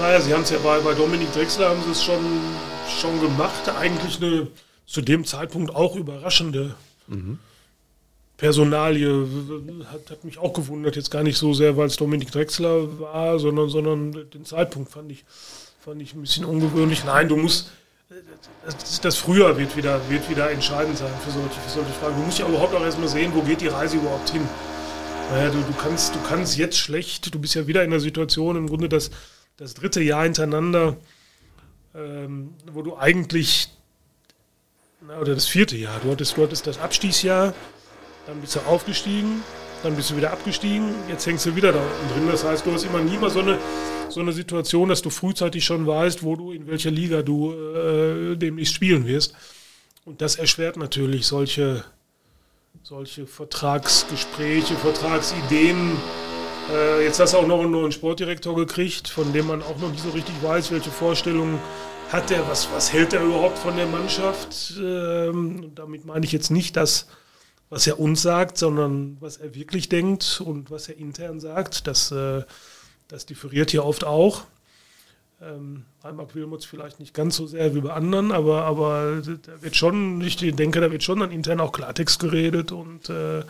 Naja, sie haben es ja bei, bei Dominik Drexler haben sie es schon, schon gemacht. Eigentlich eine zu dem Zeitpunkt auch überraschende mhm. Personalie hat, hat, mich auch gewundert, jetzt gar nicht so sehr, weil es Dominik Drexler war, sondern, sondern den Zeitpunkt fand ich, fand ich ein bisschen ungewöhnlich. Nein, du musst, das, das früher wird wieder, wird wieder entscheidend sein für solche, für solche Fragen. Du musst ja überhaupt auch erstmal sehen, wo geht die Reise überhaupt hin. Naja, du, du, kannst, du kannst jetzt schlecht, du bist ja wieder in der Situation, im Grunde das, das dritte Jahr hintereinander, ähm, wo du eigentlich, na, oder das vierte Jahr, du hattest, du hattest das Abstiegsjahr, dann bist du aufgestiegen, dann bist du wieder abgestiegen, jetzt hängst du wieder da unten drin. Das heißt, du hast immer nie mal so eine, so eine Situation, dass du frühzeitig schon weißt, wo du, in welcher Liga du äh, demnächst spielen wirst. Und das erschwert natürlich solche, solche Vertragsgespräche, Vertragsideen Äh, jetzt hast du auch noch einen neuen Sportdirektor gekriegt, von dem man auch noch nicht so richtig weiß, welche Vorstellungen hat er, was, was hält er überhaupt von der Mannschaft. Ähm, damit meine ich jetzt nicht das, was er uns sagt, sondern was er wirklich denkt und was er intern sagt. Das, äh, das differiert hier oft auch. Ähm, bei Mark Wilmots vielleicht nicht ganz so sehr wie bei anderen, aber, aber da wird schon, ich denke, da wird schon dann intern auch Klartext geredet und äh,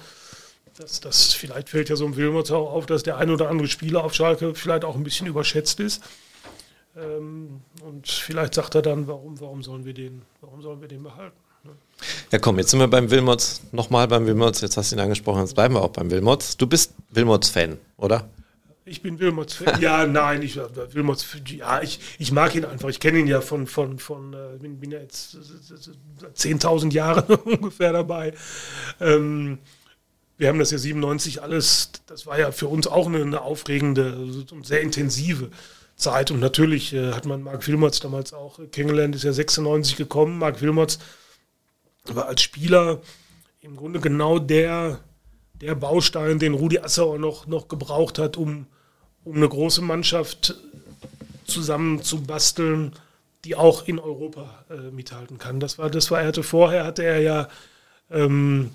das, das, vielleicht fällt ja so ein Wilmots auch auf, dass der ein oder andere Spieler auf Schalke vielleicht auch ein bisschen überschätzt ist. Ähm, und vielleicht sagt er dann, warum, warum, sollen, wir den, warum sollen wir den behalten? Ja komm, jetzt sind wir beim Wilmots, nochmal beim Wilmots, jetzt hast du ihn angesprochen, jetzt bleiben wir auch beim Wilmots. Du bist Wilmots-Fan, oder? Ich bin Wilmots Fan. Ja, nein, ich Wilmots, ja, ich, ich mag ihn einfach. Ich kenne ihn ja von, von, von äh, bin, bin ja jetzt 10.000 Jahre [LAUGHS] ungefähr dabei. Ähm, wir haben das ja 97 alles, das war ja für uns auch eine, eine aufregende und sehr intensive Zeit. Und natürlich äh, hat man Marc Wilmots damals auch kennengelernt, ist ja 96 gekommen. Marc Wilmots war als Spieler im Grunde genau der, der Baustein, den Rudi Assauer noch, noch gebraucht hat, um, um eine große Mannschaft zusammenzubasteln, die auch in Europa äh, mithalten kann. Das war, das war, er hatte vorher hatte er ja ähm,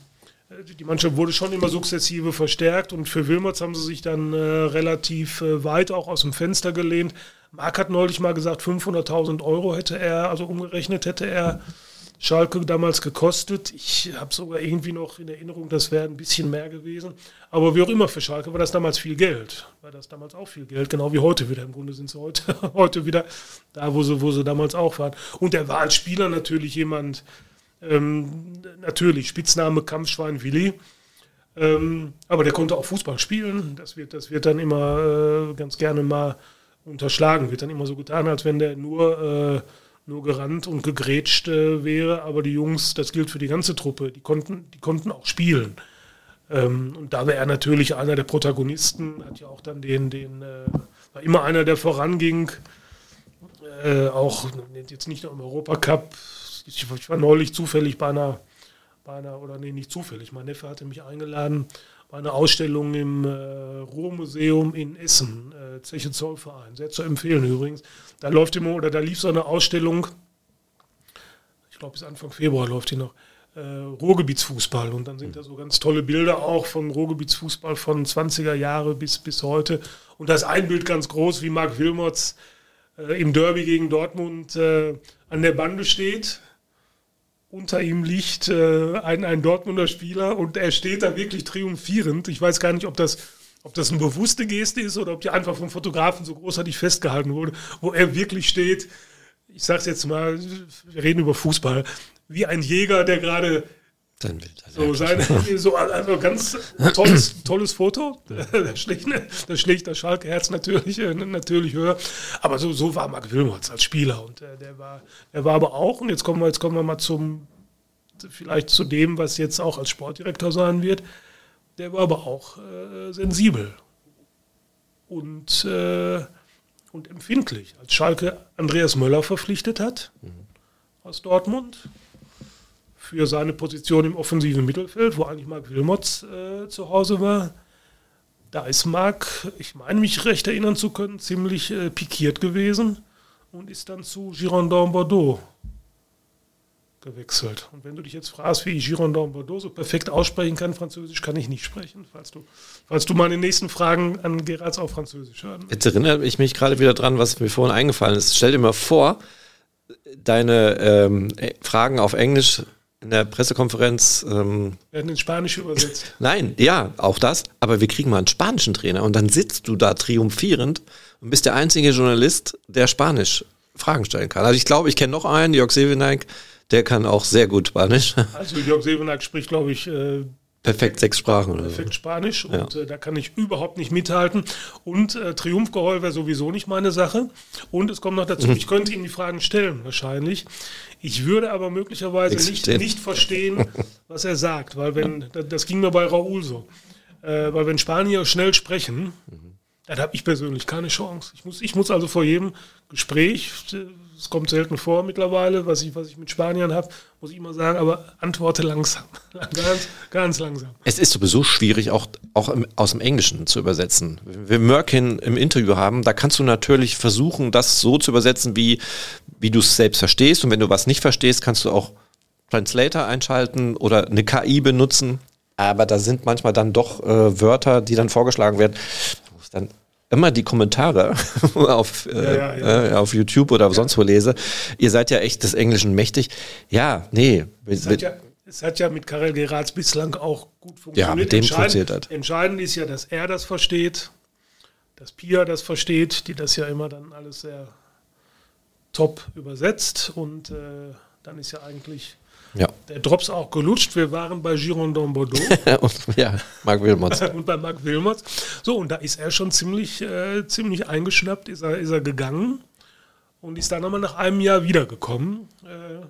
die Mannschaft wurde schon immer sukzessive verstärkt und für Wilmots haben sie sich dann äh, relativ äh, weit auch aus dem Fenster gelehnt. Marc hat neulich mal gesagt, 500.000 Euro hätte er, also umgerechnet hätte er Schalke damals gekostet. Ich habe sogar irgendwie noch in Erinnerung, das wäre ein bisschen mehr gewesen. Aber wie auch immer für Schalke war das damals viel Geld. War das damals auch viel Geld, genau wie heute wieder. Im Grunde sind sie heute, [LAUGHS] heute wieder da, wo sie, wo sie damals auch waren. Und er war als Spieler natürlich jemand, ähm, natürlich, Spitzname Kampfschwein Willi. Ähm, aber der konnte auch Fußball spielen. Das wird, das wird dann immer äh, ganz gerne mal unterschlagen. Wird dann immer so getan, als wenn der nur, äh, nur gerannt und gegrätscht äh, wäre. Aber die Jungs, das gilt für die ganze Truppe, die konnten, die konnten auch spielen. Ähm, und da wäre er natürlich einer der Protagonisten, hat ja auch dann den, den äh, war immer einer, der voranging. Äh, auch jetzt nicht nur im Europacup, ich, ich war neulich zufällig bei einer, bei einer, oder nee, nicht zufällig, mein Neffe hatte mich eingeladen bei einer Ausstellung im äh, Ruhrmuseum in Essen, äh, Zeche Zollverein, sehr zu empfehlen übrigens. Da läuft immer, oder da lief so eine Ausstellung, ich glaube bis Anfang Februar läuft die noch, äh, Ruhrgebietsfußball. Und dann sind da so ganz tolle Bilder auch von Ruhrgebietsfußball von 20er Jahre bis, bis heute. Und da ist ein Bild ganz groß, wie Marc Wilmots äh, im Derby gegen Dortmund äh, an der Bande steht unter ihm liegt äh, ein, ein Dortmunder Spieler und er steht da wirklich triumphierend. Ich weiß gar nicht, ob das, ob das eine bewusste Geste ist oder ob die einfach vom Fotografen so großartig festgehalten wurde, wo er wirklich steht, ich sag's jetzt mal, wir reden über Fußball, wie ein Jäger, der gerade sein Bild. So, seine, so also ganz tolles, tolles Foto. Das schlägt, das schlägt das Schalke-Herz natürlich, äh, natürlich höher. Aber so, so war Marc Wilmots als Spieler. Und äh, der, war, der war aber auch, und jetzt kommen wir, jetzt kommen wir mal zum, vielleicht zu dem, was jetzt auch als Sportdirektor sein wird. Der war aber auch äh, sensibel und, äh, und empfindlich. Als Schalke Andreas Möller verpflichtet hat mhm. aus Dortmund, für seine Position im offensiven Mittelfeld, wo eigentlich Marc Wilmots äh, zu Hause war. Da ist Marc, ich meine mich recht erinnern zu können, ziemlich äh, pikiert gewesen und ist dann zu Girondin Bordeaux gewechselt. Und wenn du dich jetzt fragst, wie ich Girondin Bordeaux so perfekt aussprechen kann, Französisch kann ich nicht sprechen, falls du, falls du meine nächsten Fragen an Gerards auf Französisch hören Jetzt erinnere ich mich gerade wieder dran, was mir vorhin eingefallen ist. Stell dir mal vor, deine ähm, Fragen auf Englisch in der Pressekonferenz. Ähm, werden in Spanisch übersetzt. [LAUGHS] Nein, ja, auch das. Aber wir kriegen mal einen spanischen Trainer und dann sitzt du da triumphierend und bist der einzige Journalist, der Spanisch Fragen stellen kann. Also ich glaube, ich kenne noch einen, Jörg Sevenaik, der kann auch sehr gut Spanisch. Also Jörg Sevenaik spricht, glaube ich, äh, Perfekt sechs Sprachen oder Perfekt so. Spanisch und ja. äh, da kann ich überhaupt nicht mithalten. Und äh, Triumphgeheul wäre sowieso nicht meine Sache. Und es kommt noch dazu, mhm. ich könnte ihm die Fragen stellen, wahrscheinlich. Ich würde aber möglicherweise nicht, nicht verstehen, [LAUGHS] was er sagt, weil wenn, das ging mir bei Raoul so, äh, weil wenn Spanier schnell sprechen, mhm. Dann habe ich persönlich keine Chance. Ich muss, ich muss also vor jedem Gespräch, es kommt selten vor mittlerweile, was ich, was ich mit Spaniern habe, muss ich immer sagen, aber antworte langsam. [LAUGHS] ganz, ganz langsam. Es ist sowieso schwierig, auch, auch im, aus dem Englischen zu übersetzen. Wenn wir Merkin im Interview haben, da kannst du natürlich versuchen, das so zu übersetzen, wie, wie du es selbst verstehst. Und wenn du was nicht verstehst, kannst du auch Translator einschalten oder eine KI benutzen. Aber da sind manchmal dann doch äh, Wörter, die dann vorgeschlagen werden, dann immer die Kommentare [LAUGHS] auf, äh, ja, ja, ja. Äh, auf YouTube oder sonst wo lese. Ihr seid ja echt des Englischen mächtig. Ja, nee. Es hat ja, es hat ja mit Karel Geratz bislang auch gut funktioniert. Ja, mit dem entscheidend, hat. entscheidend ist ja, dass er das versteht, dass Pia das versteht, die das ja immer dann alles sehr top übersetzt und äh, dann ist ja eigentlich ja. Der Drops auch gelutscht. Wir waren bei Girondin Bordeaux. [LAUGHS] und ja, Marc Wilmots. [LAUGHS] und bei Marc Wilmots. So, und da ist er schon ziemlich, äh, ziemlich eingeschnappt, ist er, ist er gegangen und ist dann nochmal nach einem Jahr wiedergekommen. Äh,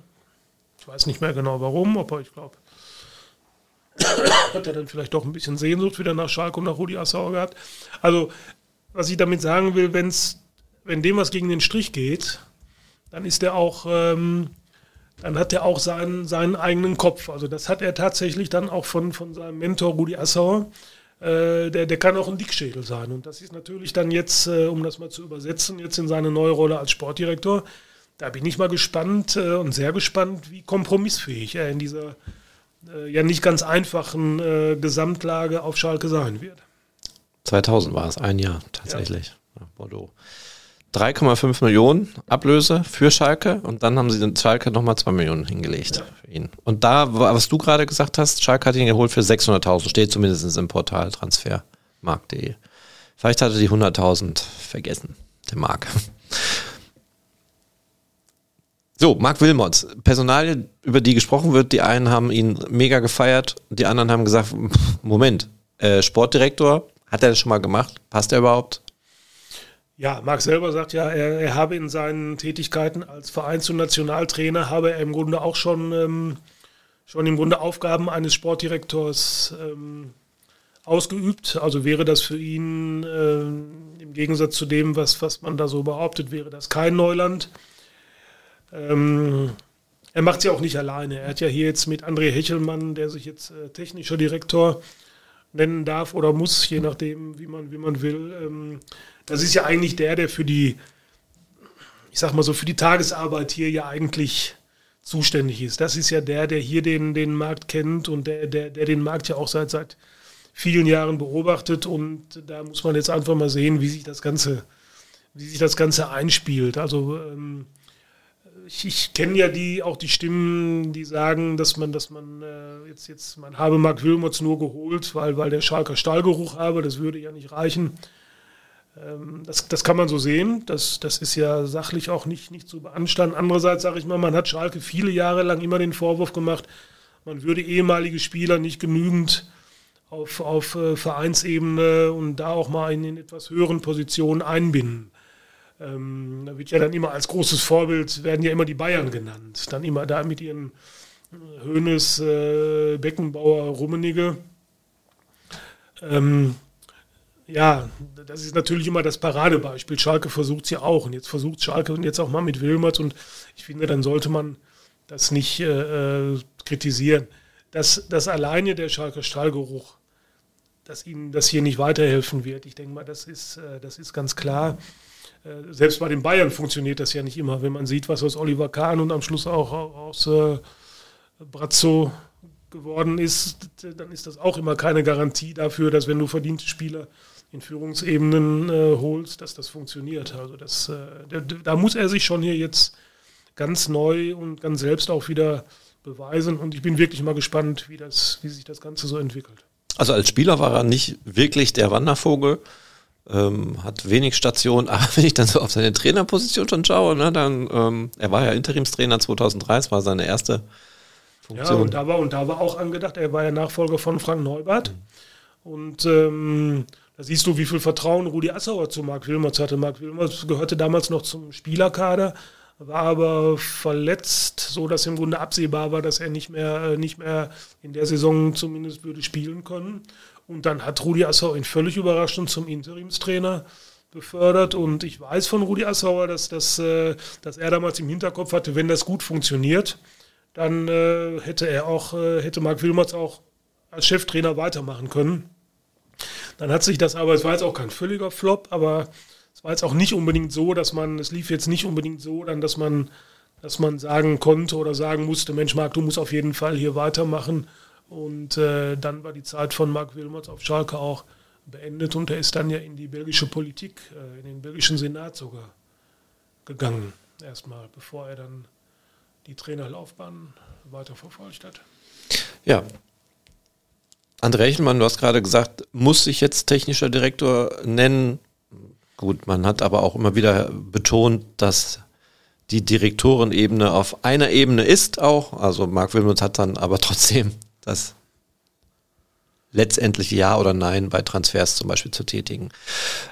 ich weiß nicht mehr genau warum, aber ich glaube, [COUGHS] hat er dann vielleicht doch ein bisschen Sehnsucht wieder nach Schalke und nach Rudi Assauer gehabt. Also, was ich damit sagen will, wenn's, wenn dem was gegen den Strich geht, dann ist er auch... Ähm, dann hat er auch seinen, seinen eigenen Kopf. Also das hat er tatsächlich dann auch von, von seinem Mentor Rudi Assauer. Äh, der, der kann auch ein Dickschädel sein. Und das ist natürlich dann jetzt, äh, um das mal zu übersetzen, jetzt in seine neue Rolle als Sportdirektor. Da bin ich mal gespannt äh, und sehr gespannt, wie kompromissfähig er in dieser äh, ja nicht ganz einfachen äh, Gesamtlage auf Schalke sein wird. 2000 war es, ein Jahr tatsächlich. Ja. Bordeaux. 3,5 Millionen Ablöse für Schalke und dann haben sie den Schalke nochmal 2 Millionen hingelegt ja. für ihn. Und da, was du gerade gesagt hast, Schalke hat ihn geholt für 600.000, steht zumindest im Portal transfermarkt.de. Vielleicht hat er die 100.000 vergessen, der Marc. So, Marc Wilmots, Personalien, über die gesprochen wird, die einen haben ihn mega gefeiert, die anderen haben gesagt, Moment, äh, Sportdirektor, hat er das schon mal gemacht? Passt er überhaupt? Ja, Marc selber sagt ja, er, er, habe in seinen Tätigkeiten als Vereins- und Nationaltrainer habe er im Grunde auch schon, ähm, schon im Grunde Aufgaben eines Sportdirektors ähm, ausgeübt. Also wäre das für ihn äh, im Gegensatz zu dem, was, was man da so behauptet, wäre das kein Neuland. Ähm, er macht es ja auch nicht alleine. Er hat ja hier jetzt mit André Hechelmann, der sich jetzt äh, technischer Direktor nennen darf oder muss, je nachdem, wie man, wie man will, ähm, das ist ja eigentlich der, der für die, ich sag mal so, für die Tagesarbeit hier ja eigentlich zuständig ist. Das ist ja der, der hier den, den Markt kennt und der, der, der den Markt ja auch seit, seit vielen Jahren beobachtet. Und da muss man jetzt einfach mal sehen, wie sich das Ganze, wie sich das Ganze einspielt. Also ähm, ich, ich kenne ja die auch die Stimmen, die sagen, dass man, dass man äh, jetzt, jetzt, man habe Mark Wilmots nur geholt, weil, weil der Schalker Stahlgeruch habe, das würde ja nicht reichen. Ähm, das, das kann man so sehen. Das, das ist ja sachlich auch nicht, nicht zu beanstanden. Andererseits sage ich mal, man hat Schalke viele Jahre lang immer den Vorwurf gemacht, man würde ehemalige Spieler nicht genügend auf, auf äh, Vereinsebene und da auch mal in, in etwas höheren Positionen einbinden. Ähm, da wird ja dann immer als großes Vorbild, werden ja immer die Bayern genannt. Dann immer da mit ihren Hönes, äh, Beckenbauer, Rummenige. Ähm, ja, das ist natürlich immer das Paradebeispiel. Schalke versucht es ja auch. Und jetzt versucht Schalke und jetzt auch mal mit Wilmert. Und ich finde, dann sollte man das nicht äh, äh kritisieren. Dass, dass alleine der Schalke Stahlgeruch, dass ihnen das hier nicht weiterhelfen wird. Ich denke mal, das ist, äh, das ist ganz klar. Äh, selbst bei den Bayern funktioniert das ja nicht immer. Wenn man sieht, was aus Oliver Kahn und am Schluss auch aus äh, Brazzo geworden ist, dann ist das auch immer keine Garantie dafür, dass wenn du verdiente Spieler in Führungsebenen äh, holst, dass das funktioniert. Also das, äh, da muss er sich schon hier jetzt ganz neu und ganz selbst auch wieder beweisen. Und ich bin wirklich mal gespannt, wie, das, wie sich das Ganze so entwickelt. Also als Spieler war er nicht wirklich der Wandervogel, ähm, hat wenig Stationen, [LAUGHS] aber wenn ich dann so auf seine Trainerposition schon schaue, ne, dann, ähm, er war ja Interimstrainer 2003, das war seine erste Funktion. Ja, und da war, und da war auch angedacht, er war ja Nachfolger von Frank Neubert. Und ähm, da siehst du, wie viel Vertrauen Rudi Assauer zu Marc Wilmots hatte. Marc Wilmots gehörte damals noch zum Spielerkader, war aber verletzt, so dass im Grunde absehbar war, dass er nicht mehr, äh, nicht mehr in der Saison zumindest würde spielen können. Und dann hat Rudi Assauer ihn völlig überraschend zum Interimstrainer befördert. Und ich weiß von Rudi Assauer, dass, dass, äh, dass er damals im Hinterkopf hatte, wenn das gut funktioniert, dann äh, hätte er auch, hätte Marc Wilmots auch als Cheftrainer weitermachen können. Dann hat sich das aber, es war jetzt auch kein völliger Flop, aber es war jetzt auch nicht unbedingt so, dass man, es lief jetzt nicht unbedingt so, dann, dass man, dass man sagen konnte oder sagen musste, Mensch, Marc, du musst auf jeden Fall hier weitermachen. Und äh, dann war die Zeit von Marc Wilmots auf Schalke auch beendet und er ist dann ja in die belgische Politik, äh, in den belgischen Senat sogar gegangen, erstmal, bevor er dann die Trainerlaufbahn weiterverfolgt hat. Ja, André Echelmann, du hast gerade gesagt, muss sich jetzt technischer Direktor nennen. Gut, man hat aber auch immer wieder betont, dass die Direktorenebene auf einer Ebene ist auch. Also Marc Wilmots hat dann aber trotzdem das letztendliche Ja oder Nein bei Transfers zum Beispiel zu tätigen.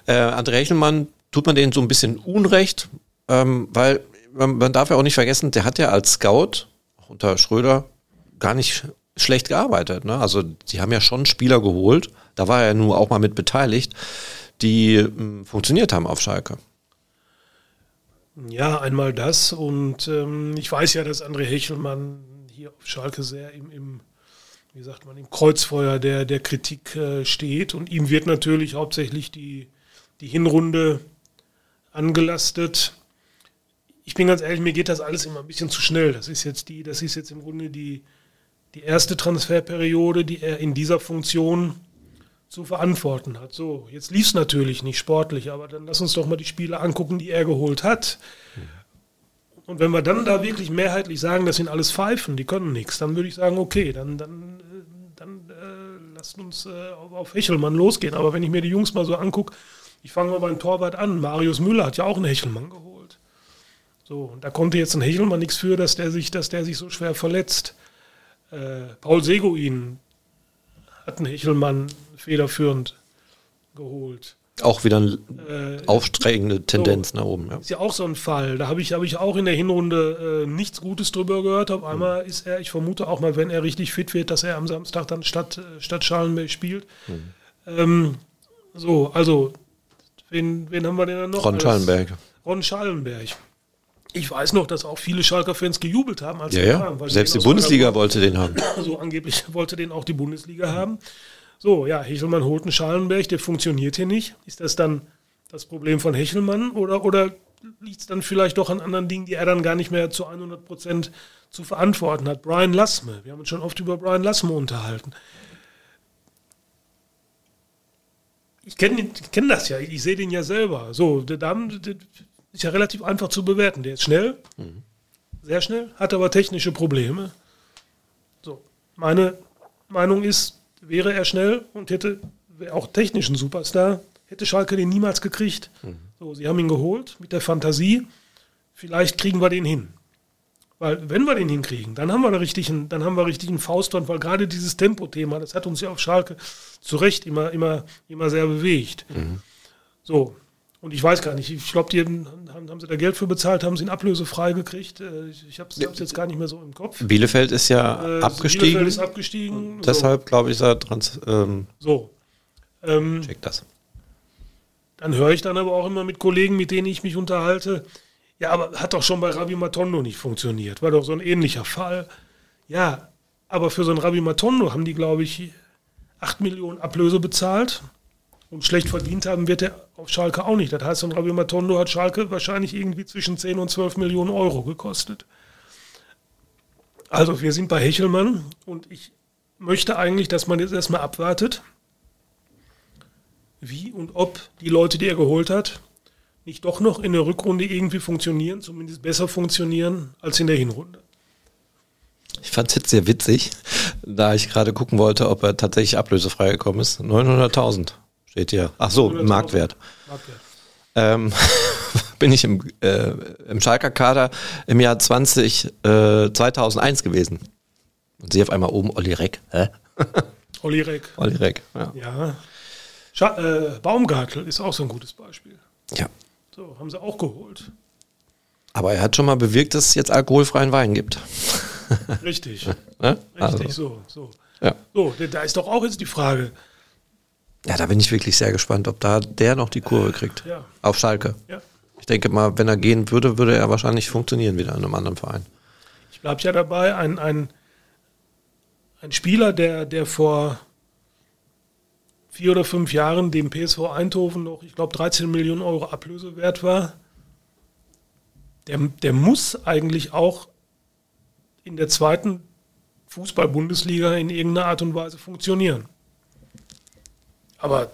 Äh, André Echelmann tut man denen so ein bisschen Unrecht, ähm, weil man, man darf ja auch nicht vergessen, der hat ja als Scout, unter Schröder, gar nicht schlecht gearbeitet. Ne? Also die haben ja schon Spieler geholt, da war er nur auch mal mit beteiligt, die mh, hm, funktioniert haben auf Schalke. Ja, einmal das und ähm, ich weiß ja, dass André Hechelmann hier auf Schalke sehr im, im wie sagt man, im Kreuzfeuer der, der Kritik äh, steht und ihm wird natürlich hauptsächlich die, die Hinrunde angelastet. Ich bin ganz ehrlich, mir geht das alles immer ein bisschen zu schnell. Das ist jetzt die, das ist jetzt im Grunde die, die erste Transferperiode, die er in dieser Funktion zu verantworten hat. So, jetzt lief es natürlich nicht sportlich, aber dann lass uns doch mal die Spiele angucken, die er geholt hat. Und wenn wir dann da wirklich mehrheitlich sagen, das sind alles Pfeifen, die können nichts, dann würde ich sagen, okay, dann, dann, dann äh, lasst uns äh, auf Hechelmann losgehen. Aber wenn ich mir die Jungs mal so angucke, ich fange mal beim Torwart an. Marius Müller hat ja auch einen Hechelmann geholt. So, und da konnte jetzt ein Hechelmann nichts für, dass der sich, dass der sich so schwer verletzt. Äh, Paul Seguin hat einen Hechelmann federführend geholt. Auch wieder eine äh, aufsteigende Tendenz so, nach oben. Ja. Ist ja auch so ein Fall. Da habe ich, hab ich auch in der Hinrunde äh, nichts Gutes drüber gehört. Auf einmal mhm. ist er, ich vermute auch mal, wenn er richtig fit wird, dass er am Samstag dann statt, äh, statt Schallenberg spielt. Mhm. Ähm, so, also, wen, wen haben wir denn dann noch? Ron Schallenberg. Ron Schallenberg. Ich weiß noch, dass auch viele Schalker-Fans gejubelt haben, als ja, ja. Kamen, Selbst die Bundesliga wollte den haben. [COUGHS] So angeblich wollte den auch die Bundesliga haben. So, ja, Hechelmann holt einen Schalenberg, der funktioniert hier nicht. Ist das dann das Problem von Hechelmann oder, oder liegt es dann vielleicht doch an anderen Dingen, die er dann gar nicht mehr zu 100 Prozent zu verantworten hat? Brian Lassme, wir haben uns schon oft über Brian Lassme unterhalten. Ich kenne kenn das ja, ich sehe den ja selber. So, der Damen, ist ja relativ einfach zu bewerten. Der ist schnell, mhm. sehr schnell, hat aber technische Probleme. So, meine Meinung ist, wäre er schnell und hätte auch technischen Superstar, hätte Schalke den niemals gekriegt. Mhm. So, sie haben ihn geholt mit der Fantasie, vielleicht kriegen wir den hin. Weil wenn wir den hinkriegen, dann haben wir einen richtigen, dann haben wir richtigen Faustwand, weil gerade dieses Tempothema, das hat uns ja auf Schalke zu Recht immer, immer, immer sehr bewegt. Mhm. So, und ich weiß gar nicht, ich glaube, die haben, haben sie da Geld für bezahlt, haben sie ihn ablösefrei gekriegt. Äh, ich habe es jetzt gar nicht mehr so im Kopf. Bielefeld ist ja äh, abgestiegen. Bielefeld ist abgestiegen. So. Deshalb glaube ich, ist er trans. Ähm, so. Ähm, check das. Dann höre ich dann aber auch immer mit Kollegen, mit denen ich mich unterhalte. Ja, aber hat doch schon bei Rabi Matondo nicht funktioniert. War doch so ein ähnlicher Fall. Ja, aber für so einen Rabi Matondo haben die, glaube ich, 8 Millionen Ablöse bezahlt. Und schlecht verdient haben wird er auf Schalke auch nicht. Das heißt, so ein Matondo hat Schalke wahrscheinlich irgendwie zwischen 10 und 12 Millionen Euro gekostet. Also wir sind bei Hechelmann und ich möchte eigentlich, dass man jetzt erstmal abwartet, wie und ob die Leute, die er geholt hat, nicht doch noch in der Rückrunde irgendwie funktionieren, zumindest besser funktionieren als in der Hinrunde. Ich fand es jetzt sehr witzig, da ich gerade gucken wollte, ob er tatsächlich ablösefrei gekommen ist. 900.000. Steht hier. Ach so, Marktwert. Marktwert. Ähm, [LAUGHS] bin ich im, äh, im Schalker Kader im Jahr 20, äh, 2001 gewesen. Und sehe auf einmal oben Olli Reck. Hä? [LAUGHS] Olli Reck. Olli Reck, ja. ja. Scha äh, Baumgartel ist auch so ein gutes Beispiel. Ja. So, haben sie auch geholt. Aber er hat schon mal bewirkt, dass es jetzt alkoholfreien Wein gibt. [LAUGHS] Richtig. Ne? Richtig, Also, so, so. ja. So, da ist doch auch jetzt die Frage. Ja, da bin ich wirklich sehr gespannt, ob da der noch die Kurve kriegt. Ja. Auf Schalke. Ja. Ich denke mal, wenn er gehen würde, würde er wahrscheinlich funktionieren wieder in einem anderen Verein. Ich bleibe ja dabei, ein, ein, ein Spieler, der, der vor vier oder fünf Jahren dem PSV Eindhoven noch, ich glaube, 13 Millionen Euro Ablöse wert war, der, der muss eigentlich auch in der zweiten Fußball-Bundesliga in irgendeiner Art und Weise funktionieren. Aber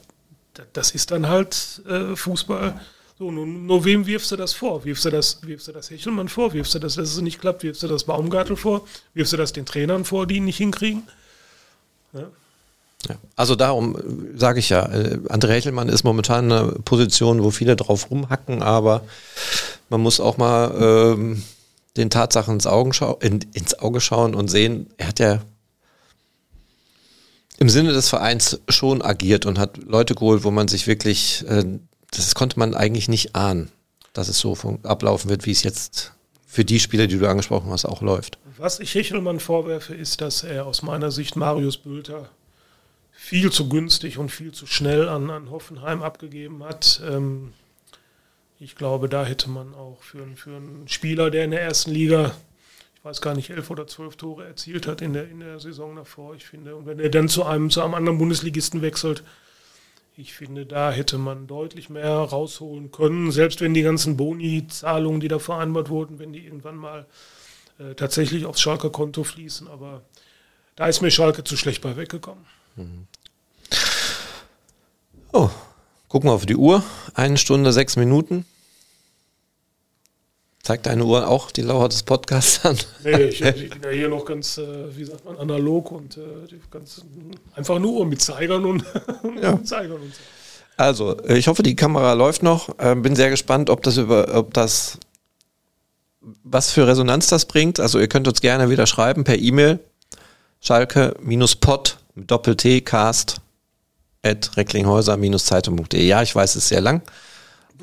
da- das ist dann halt äh, Fußball. So, nur, nur wem wirfst du das vor? Wirfst du das, wirfst du das Hechelmann vor? Wirfst du das, dass es nicht klappt? Wirfst du das Baumgartel vor? Wirfst du das den Trainern vor, die ihn nicht hinkriegen? Ja. Also darum sage ich ja, äh, André Hechelmann ist momentan in einer Position, wo viele drauf rumhacken, aber man muss auch mal ähm, den Tatsachen ins, Augen in, ins Auge schauen und sehen, er hat ja im Sinne des Vereins schon agiert und hat Leute geholt, wo man sich wirklich, äh, das konnte man eigentlich nicht ahnen, dass es so ablaufen wird, wie es jetzt für die Spieler, die du angesprochen hast, auch läuft. Was ich Hechelmann vorwerfe, ist, dass er aus meiner Sicht Marius Bülter viel zu günstig und viel zu schnell an, an Hoffenheim abgegeben hat. Ähm, ich glaube, da hätte man auch für, einen- für einen Spieler, der in der ersten Liga, weiß gar nicht, elf oder zwölf Tore erzielt hat in der, in der Saison davor, ich finde, und wenn er dann zu einem, zu einem anderen Bundesligisten wechselt, ich finde, da hätte man deutlich mehr rausholen können, selbst wenn die ganzen Boni-Zahlungen, die da vereinbart wurden, wenn die irgendwann mal äh, tatsächlich aufs Schalker Konto fließen. Aber da ist mir Schalke zu schlecht bei weggekommen. Oh, gucken wir auf die Uhr. Eine Stunde, sechs Minuten. Zeigt deine Uhr auch die Lauer des Podcasts an? Nee, ich, ich bin ja hier noch ganz, äh, wie sagt man, analog und äh, ganz, einfach nur mit Zeigern und, [LAUGHS] Ja. und Zeigern und so. Also, ich hoffe, die Kamera läuft noch. Ähm, bin sehr gespannt, ob das über, ob das, was für Resonanz das bringt. Also, ihr könnt uns gerne wieder schreiben per E-Mail. Schalke-pod Doppel-T, cast at recklinghäuser-zeitung.de. Ja, ich weiß, es ist sehr lang.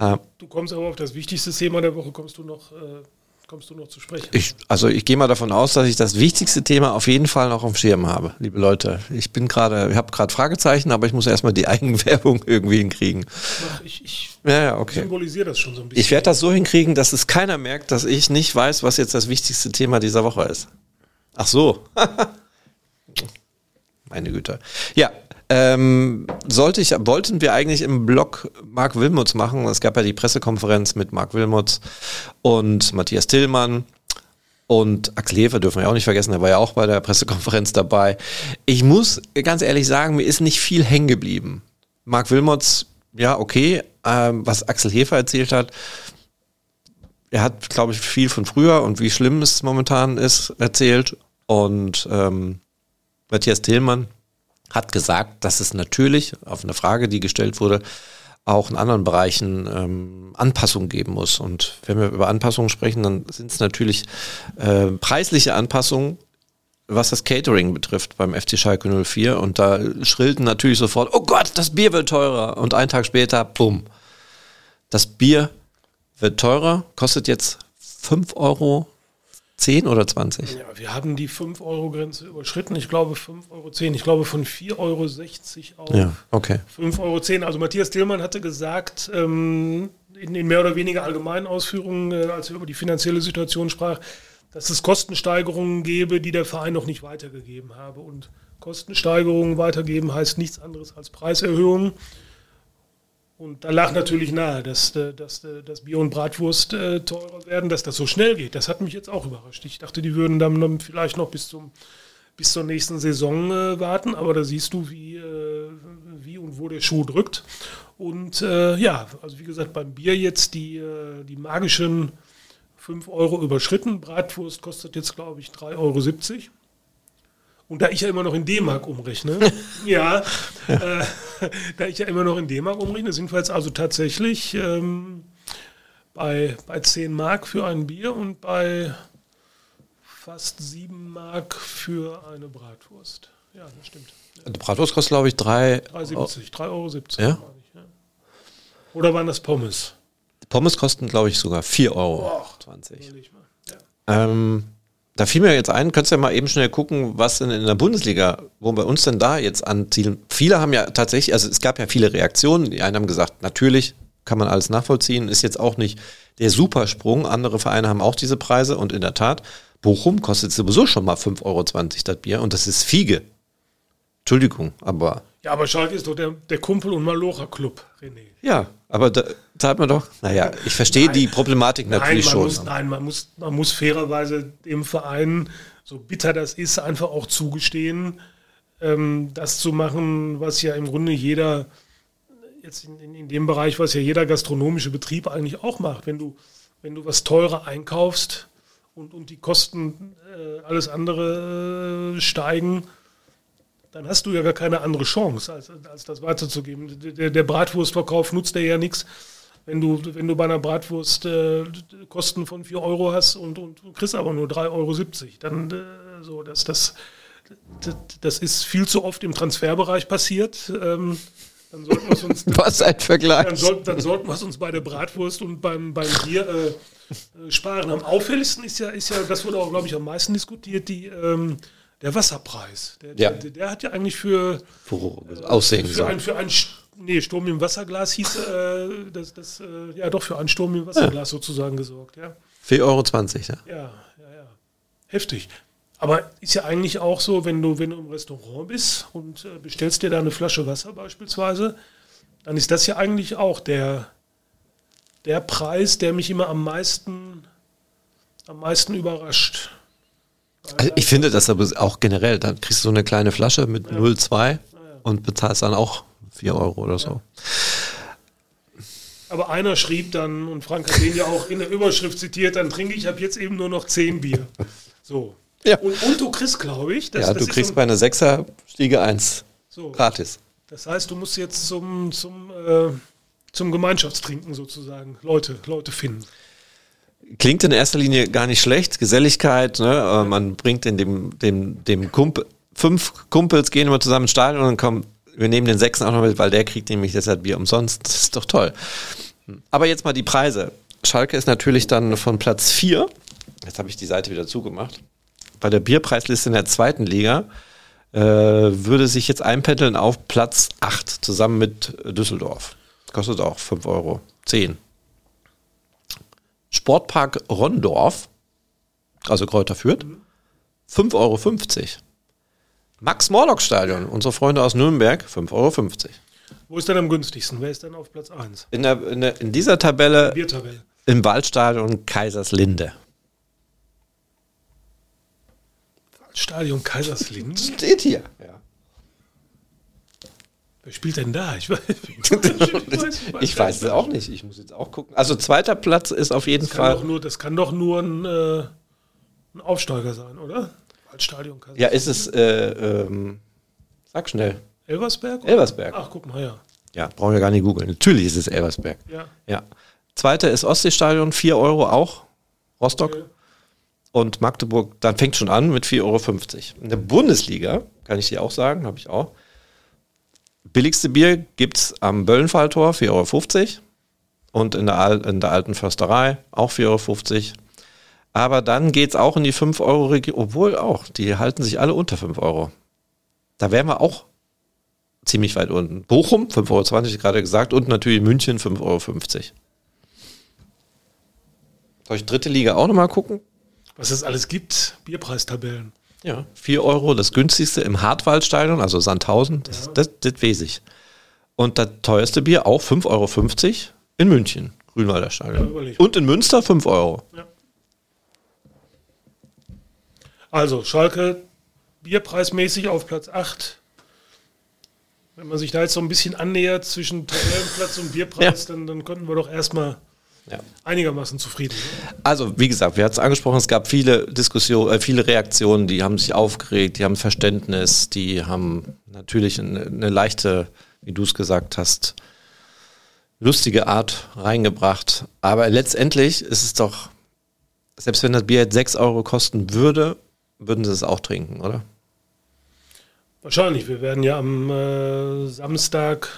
Äh, Du kommst aber auf das wichtigste Thema der Woche, kommst du noch, äh, kommst du noch zu sprechen. Ich, also ich gehe mal davon aus, dass ich das wichtigste Thema auf jeden Fall noch auf dem Schirm habe, liebe Leute. Ich bin gerade, ich habe gerade Fragezeichen, aber ich muss erstmal die [LAUGHS] Eigenwerbung irgendwie hinkriegen. Mach- Ich, ich Ja, ja, okay. symbolisiere das schon so ein bisschen. Ich werde das so hinkriegen, dass es keiner merkt, dass ich nicht weiß, was jetzt das wichtigste Thema dieser Woche ist. Ach so. [LAUGHS] Meine Güte. Ja, ähm, sollte ich, wollten wir eigentlich im Blog Marc Wilmots machen. Es gab ja die Pressekonferenz mit Marc Wilmots und Matthias Tillmann. Und Axel Hefer dürfen wir auch nicht vergessen, der war ja auch bei der Pressekonferenz dabei. Ich muss ganz ehrlich sagen, mir ist nicht viel hängen geblieben. Marc Wilmots, ja, okay, ähm, was Axel Hefer erzählt hat, er hat, glaube ich, viel von früher und wie schlimm es momentan ist, erzählt. Und ähm, Matthias Tillmann hat gesagt, dass es natürlich auf eine Frage, die gestellt wurde, auch in anderen Bereichen ähm, Anpassungen geben muss. Und wenn wir über Anpassungen sprechen, dann sind es natürlich äh, preisliche Anpassungen, was das Catering betrifft beim FC Schalke 04. Und da schrillten natürlich sofort, oh Gott, das Bier wird teurer. Und einen Tag später, bumm, das Bier wird teurer, kostet jetzt 5 Euro 10 oder 20. Ja, wir haben die 5-Euro-Grenze überschritten. Ich glaube 5,10 Euro. Ich glaube von 4,60 Euro auf Ja, okay. 5,10 Euro. Also Matthias Tillmann hatte gesagt, ähm, in, in mehr oder weniger allgemeinen Ausführungen, äh, als er über die finanzielle Situation sprach, dass es Kostensteigerungen gäbe, die der Verein noch nicht weitergegeben habe. Und Kostensteigerungen weitergeben heißt nichts anderes als Preiserhöhungen. Und da lag natürlich nahe, dass, äh, dass, äh, dass Bier und Bratwurst äh, teurer werden, dass das so schnell geht. Das hat mich jetzt auch überrascht. Ich dachte, die würden dann vielleicht noch bis, zum, bis zur nächsten Saison warten, aber da siehst du, wie, wie und wo der Schuh drückt. Und ja, also wie gesagt, beim Bier jetzt die, die magischen 5 Euro überschritten. Bratwurst kostet jetzt, glaube ich, 3,70 Euro. Und da ich ja immer noch in D-Mark umrechne, [LAUGHS] ja, äh, [LAUGHS] da ich ja immer noch in D-Mark umrechne, sind wir jetzt also tatsächlich ähm, bei, bei 10 Mark für ein Bier und bei fast 7 Mark für eine Bratwurst. Ja, das stimmt. Die Bratwurst kostet, glaube ich, 3. 3,70, 3,70 Euro. Ja? meine ich, ja. Oder waren das Pommes? Pommes kosten, glaube ich, sogar 4,20 Euro. Ähm, da fiel mir jetzt ein, könntest du ja mal eben schnell gucken, was denn in der Bundesliga, wo bei uns denn da jetzt anzielen. Viele haben ja tatsächlich, also es gab ja viele Reaktionen. Die einen haben gesagt, natürlich kann man alles nachvollziehen, ist jetzt auch nicht der Supersprung. Andere Vereine haben auch diese Preise und in der Tat, Bochum kostet sowieso schon mal 5,20 Euro das Bier und das ist Fiege. Entschuldigung, aber. Ja, aber Schalke ist doch der, der Kumpel- und Malocher-Club, René. Ja, aber da zahlt man doch. Naja, ich verstehe die Problematik natürlich nein, schon. Muss, nein, man muss, man muss fairerweise dem Verein, so bitter das ist, einfach auch zugestehen, ähm, das zu machen, was ja im Grunde jeder, jetzt in, in, in, dem Bereich, was ja jeder gastronomische Betrieb eigentlich auch macht. Wenn du, wenn du was teurer einkaufst und, und die Kosten, äh, alles andere äh, steigen, dann hast du ja gar keine andere Chance, als, als das weiterzugeben. Der, der Bratwurstverkauf nutzt dir ja nichts, wenn du, wenn du bei einer Bratwurst äh, Kosten von 4 Euro hast und, und du kriegst aber nur 3,70 Euro. Dann äh, so, dass das, das, das ist viel zu oft im Transferbereich passiert. Ähm, dann sollten wir uns. [LAUGHS] Was ein Vergleich. Dann, soll, dann sollten wir es uns bei der Bratwurst und beim, beim Bier äh, äh sparen. Am auffälligsten ist ja, ist ja, das wurde auch, glaube ich, am meisten diskutiert, die. Ähm, der Wasserpreis. Der, ja. der, der, hat ja eigentlich für, für Aussehen für, ein, für ein nee, Sturm im Wasserglas hieß äh, das, das äh, ja doch für einen Sturm im Wasserglas ja. sozusagen gesorgt, ja. 4,20 Euro, ja. Ja, ja, ja. Heftig. Aber ist ja eigentlich auch so, wenn du, wenn du im Restaurant bist und äh, bestellst dir da eine Flasche Wasser beispielsweise, dann ist das ja eigentlich auch der, der Preis, der mich immer am meisten, am meisten überrascht. Also ich finde das aber auch generell, dann kriegst du so eine kleine Flasche mit ja. 0,2 und bezahlst dann auch 4 Euro oder so. Aber einer schrieb dann, und Frank hat den ja auch in der Überschrift zitiert, dann trinke ich ab jetzt eben nur noch 10 Bier. So. Ja. Und, und du kriegst, glaube ich. Das, ja, das du kriegst so bei einer 6er Stiege 1 so. gratis. Das heißt, du musst jetzt zum, zum, äh, zum Gemeinschaftstrinken sozusagen Leute, Leute finden. Klingt in erster Linie gar nicht schlecht. Geselligkeit, ne? Äh, man bringt in dem, dem, dem Kumpel, fünf Kumpels gehen immer zusammen ins Stadion und dann kommen, wir nehmen den sechsten auch noch mit, weil der kriegt nämlich deshalb Bier umsonst. Das ist doch toll. Aber jetzt mal die Preise. Schalke ist natürlich dann von Platz vier. Jetzt habe ich die Seite wieder zugemacht. Bei der Bierpreisliste in der zweiten Liga äh, würde sich jetzt einpendeln auf Platz acht zusammen mit Düsseldorf. Kostet auch fünf Euro. zehn. Sportpark Rondorf, also Kräuter Fürth, 5,50 Euro. Max-Morlock-Stadion, unsere Freunde aus Nürnberg, 5,50 Euro. Wo ist denn am günstigsten? Wer ist denn auf Platz 1? In, der, in, der, in dieser Tabelle, Biertabelle. im Waldstadion Kaiserslinde. Waldstadion Kaiserslinde? Steht hier, ja. Wer spielt denn da? Ich weiß, [LAUGHS] ich weiß, es auch nicht. Ich muss jetzt auch gucken. Also zweiter Platz ist auf jeden das Fall. Nur, das kann doch nur ein, äh, ein Aufsteiger sein, oder? Waldstadion kann Ja, ist es, äh, ähm, sag schnell. Elversberg? Oder? Elversberg. Ach, guck mal, ja. Ja, brauchen wir gar nicht googeln. Natürlich ist es Elversberg. Ja. ja. Zweiter ist Ostseestadion, 4 Euro auch. Rostock. Okay. Und Magdeburg, dann fängt schon an mit 4,50 Euro. In der Bundesliga, kann ich dir auch sagen, habe ich auch, Billigste Bier gibt es am Böllenfalltor, 4,50 Euro. Und in der, in der alten Försterei auch 4,50 Euro. Aber dann geht es auch in die 5 Euro Region, obwohl auch, die halten sich alle unter 5 Euro. Da wären wir auch ziemlich weit unten. Bochum, 5,20 Euro, gerade gesagt, und natürlich München, 5,50 Euro. Soll ich dritte Liga auch nochmal gucken? Was es alles gibt, Bierpreistabellen. Ja, 4 Euro, das günstigste im Hartwaldstadion, also Sandhausen, das, ja. das, das, das weiß ich. Und das teuerste Bier auch 5,50 Euro in München, Grünwalder Stadion. Ja, Und in Münster 5 Euro. Ja. Also Schalke bierpreismäßig auf Platz 8. Wenn man sich da jetzt so ein bisschen annähert zwischen Tabellenplatz und Bierpreis, dann, dann könnten wir doch erstmal ja. einigermaßen zufrieden. Also, wie gesagt, wir hatten es angesprochen, es gab viele Diskussionen, äh, viele Reaktionen, die haben sich aufgeregt, die haben Verständnis, die haben natürlich eine, eine leichte, wie du es gesagt hast, lustige Art reingebracht. Aber letztendlich ist es doch, selbst wenn das Bier jetzt 6 Euro kosten würde, würden sie es auch trinken, oder? Wahrscheinlich. Wir werden ja am äh, Samstag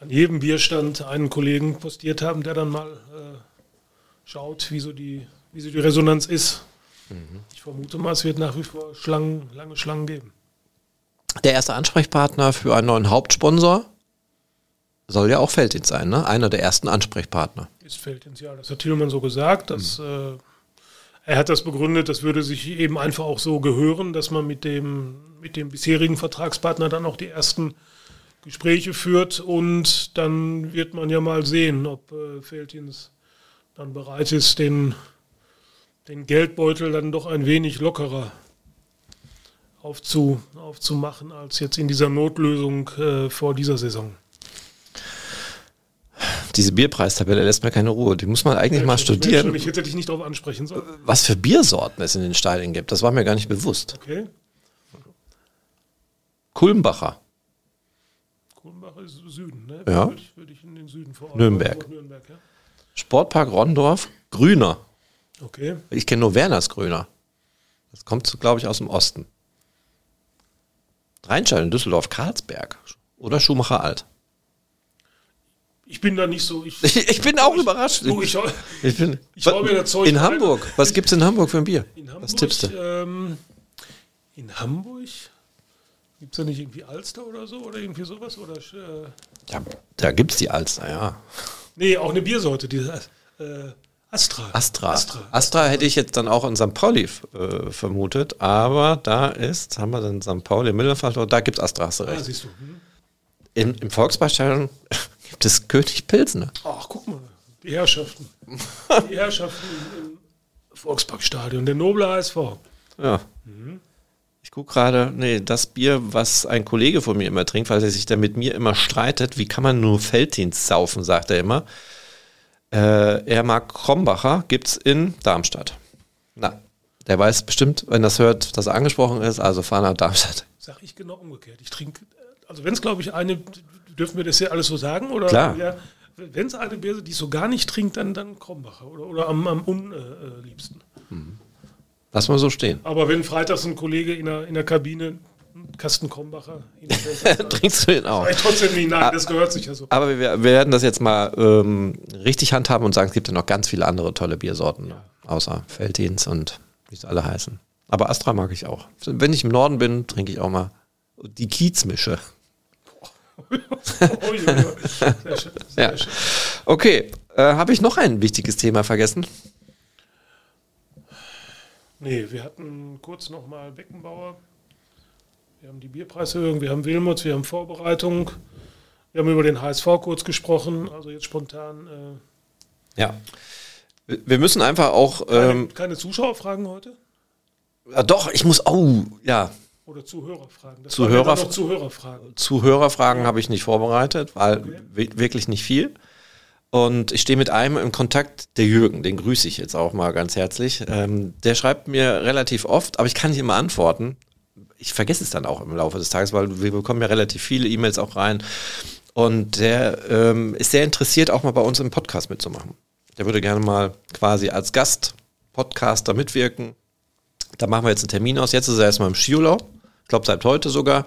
an jedem Bierstand einen Kollegen postiert haben, der dann mal äh, schaut, wie so, die, wie so die Resonanz ist. Mhm. Ich vermute mal, es wird nach wie vor Schlangen, lange Schlangen geben. Der erste Ansprechpartner für einen neuen Hauptsponsor soll ja auch Feldins sein, ne? Einer der ersten Ansprechpartner. Ist Feldins, ja. Das hat Thielmann so gesagt. Dass, mhm. äh, er hat das begründet, das würde sich eben einfach auch so gehören, dass man mit dem, mit dem bisherigen Vertragspartner dann auch die ersten Gespräche führt und dann wird man ja mal sehen, ob äh, Feldins dann bereit ist, den, den Geldbeutel dann doch ein wenig lockerer aufzu, aufzumachen als jetzt in dieser Notlösung äh, vor dieser Saison. Diese Bierpreistabelle lässt mir keine Ruhe. Die muss man eigentlich ja, mal studieren. Ich hätte dich nicht darauf ansprechen sollen. Was für Biersorten es in den Stadien gibt, das war mir gar nicht bewusst. Okay. Kulmbacher. Kulmbach ist Süden, ne? Ja. Würde ich, in den Süden vor Nürnberg. Nürnberg ja? Sportpark Rondorf, Grüner. Okay. Ich kenne nur Werners Grüner. Das kommt, glaube ich, aus dem Osten. Rheinstein in Düsseldorf, Karlsberg oder Schumacher Alt. Ich bin da nicht so. Ich, [LAUGHS] ich bin auch ich, überrascht. Du, ich, ich, bin, ich mir das Zeug In rein. Hamburg. Was gibt es in Hamburg für ein Bier? In Hamburg, Was tippst du? Ähm, in Hamburg Gibt es da nicht irgendwie Alster oder so oder irgendwie sowas? Oder, äh ja, da gibt es die Alster, ja. Nee, auch eine Biersorte, die äh, Astra. Astra. Astra. Astra hätte ich jetzt dann auch in St. Pauli äh, vermutet, aber da ist, haben wir dann St. Pauli, Millenfeld, da gibt es Astra, hast du ah, recht. Ah, siehst du. Hm. Im, Im Volksparkstadion [LAUGHS] gibt es König Pilsner. Ach, guck mal, die Herrschaften. die Herrschaften im Volksparkstadion, der noble HSV. Ja. Mhm. Ich gucke gerade, nee, das Bier, was ein Kollege von mir immer trinkt, weil er sich da mit mir immer streitet, wie kann man nur Felddienst saufen, sagt er immer. Äh, er mag Krombacher, gibt's in Darmstadt. Na, der weiß bestimmt, wenn das hört, dass er angesprochen ist, also fahr nach Darmstadt. Sag ich genau umgekehrt. Ich trinke, also wenn es glaube ich eine, dürfen wir das ja alles so sagen? Oder Klar. Ja, wenn es eine Bier, die so gar nicht trinkt, dann, dann Krombacher oder, oder am, am unliebsten. Mhm. Lass mal so stehen. Aber wenn freitags ein Kollege in der, in der Kabine Kasten Krombacher [LAUGHS] trinkst du den auch? Ich trotzdem nicht, nein, das gehört sich ja so. Aber wir, wir werden das jetzt mal ähm, richtig handhaben und sagen, es gibt ja noch ganz viele andere tolle Biersorten, ja. außer Feldins und wie sie alle heißen. Aber Astra mag ich auch. Wenn ich im Norden bin, trinke ich auch mal die Kiezmische. [LAUGHS] sehr schön, sehr ja. schön. Okay, äh, habe ich noch ein wichtiges Thema vergessen? Nee, wir hatten kurz nochmal Beckenbauer. Wir haben die Bierpreiserhöhung, wir haben Wilmots, wir haben Vorbereitung. Wir haben über den HSV kurz gesprochen, also jetzt spontan. Äh ja. Wir müssen einfach auch. Keine, ähm, keine Zuschauerfragen heute? Ja, doch, ich muss. Oh, ja. Oder Zuhörerfragen. Das Zuhörer, Zuhörerfragen. Zuhörerfragen ja. habe ich nicht vorbereitet, weil okay. wirklich nicht viel. Und ich stehe mit einem im Kontakt, der Jürgen, den grüße ich jetzt auch mal ganz herzlich. Ähm, der schreibt mir relativ oft, aber ich kann nicht immer antworten. Ich vergesse es dann auch im Laufe des Tages, weil wir bekommen ja relativ viele E-Mails auch rein. Und der ähm, ist sehr interessiert, auch mal bei uns im Podcast mitzumachen. Der würde gerne mal quasi als Gast Podcaster mitwirken. Da machen wir jetzt einen Termin aus. Jetzt ist er erstmal im Skiurlaub. Ich glaube, seit heute sogar.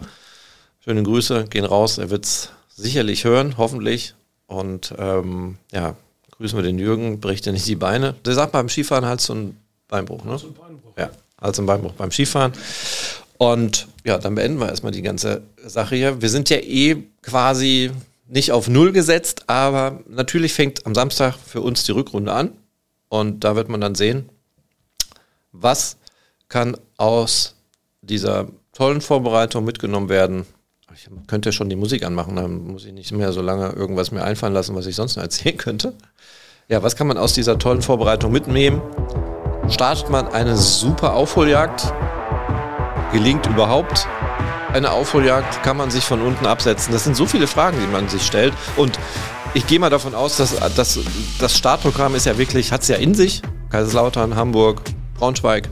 Schöne Grüße, gehen raus. Er wird es sicherlich hören, hoffentlich. Und ähm, ja, grüßen wir den Jürgen, bricht ja nicht die Beine. Der sagt beim Skifahren halt so ein Beinbruch, ne? Ein Beinbruch. Ja, halt so ein Beinbruch beim Skifahren. Und ja, dann beenden wir erstmal die ganze Sache hier. Wir sind ja eh quasi nicht auf Null gesetzt, aber natürlich fängt am Samstag für uns die Rückrunde an. Und da wird man dann sehen, was kann aus dieser tollen Vorbereitung mitgenommen werden ich könnte schon die Musik anmachen, dann muss ich nicht mehr so lange irgendwas mir einfallen lassen, was ich sonst noch erzählen könnte. Ja, was kann man aus dieser tollen Vorbereitung mitnehmen? Startet man eine super Aufholjagd? Gelingt überhaupt eine Aufholjagd? Kann man sich von unten absetzen? Das sind so viele Fragen, die man sich stellt. Und ich gehe mal davon aus, dass, dass das Startprogramm ist ja wirklich, hat es ja in sich. Kaiserslautern, Hamburg, Braunschweig.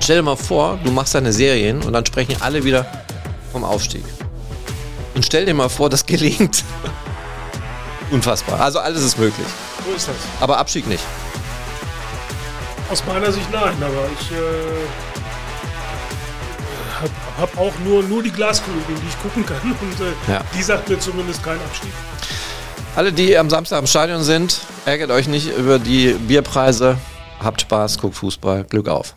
Stell dir mal vor, du machst deine Serien und dann sprechen alle wieder vom Aufstieg. Und stell dir mal vor, das gelingt. Unfassbar. Also alles ist möglich. So ist das. Aber Abstieg nicht. Aus meiner Sicht nein, aber ich. Äh, habe hab auch nur, nur die Glaskugel, die ich gucken kann. Und äh, Ja. die sagt mir zumindest keinen Abstieg. Alle, die am Samstag im Stadion sind, ärgert euch nicht über die Bierpreise. Habt Spaß, guckt Fußball. Glück auf.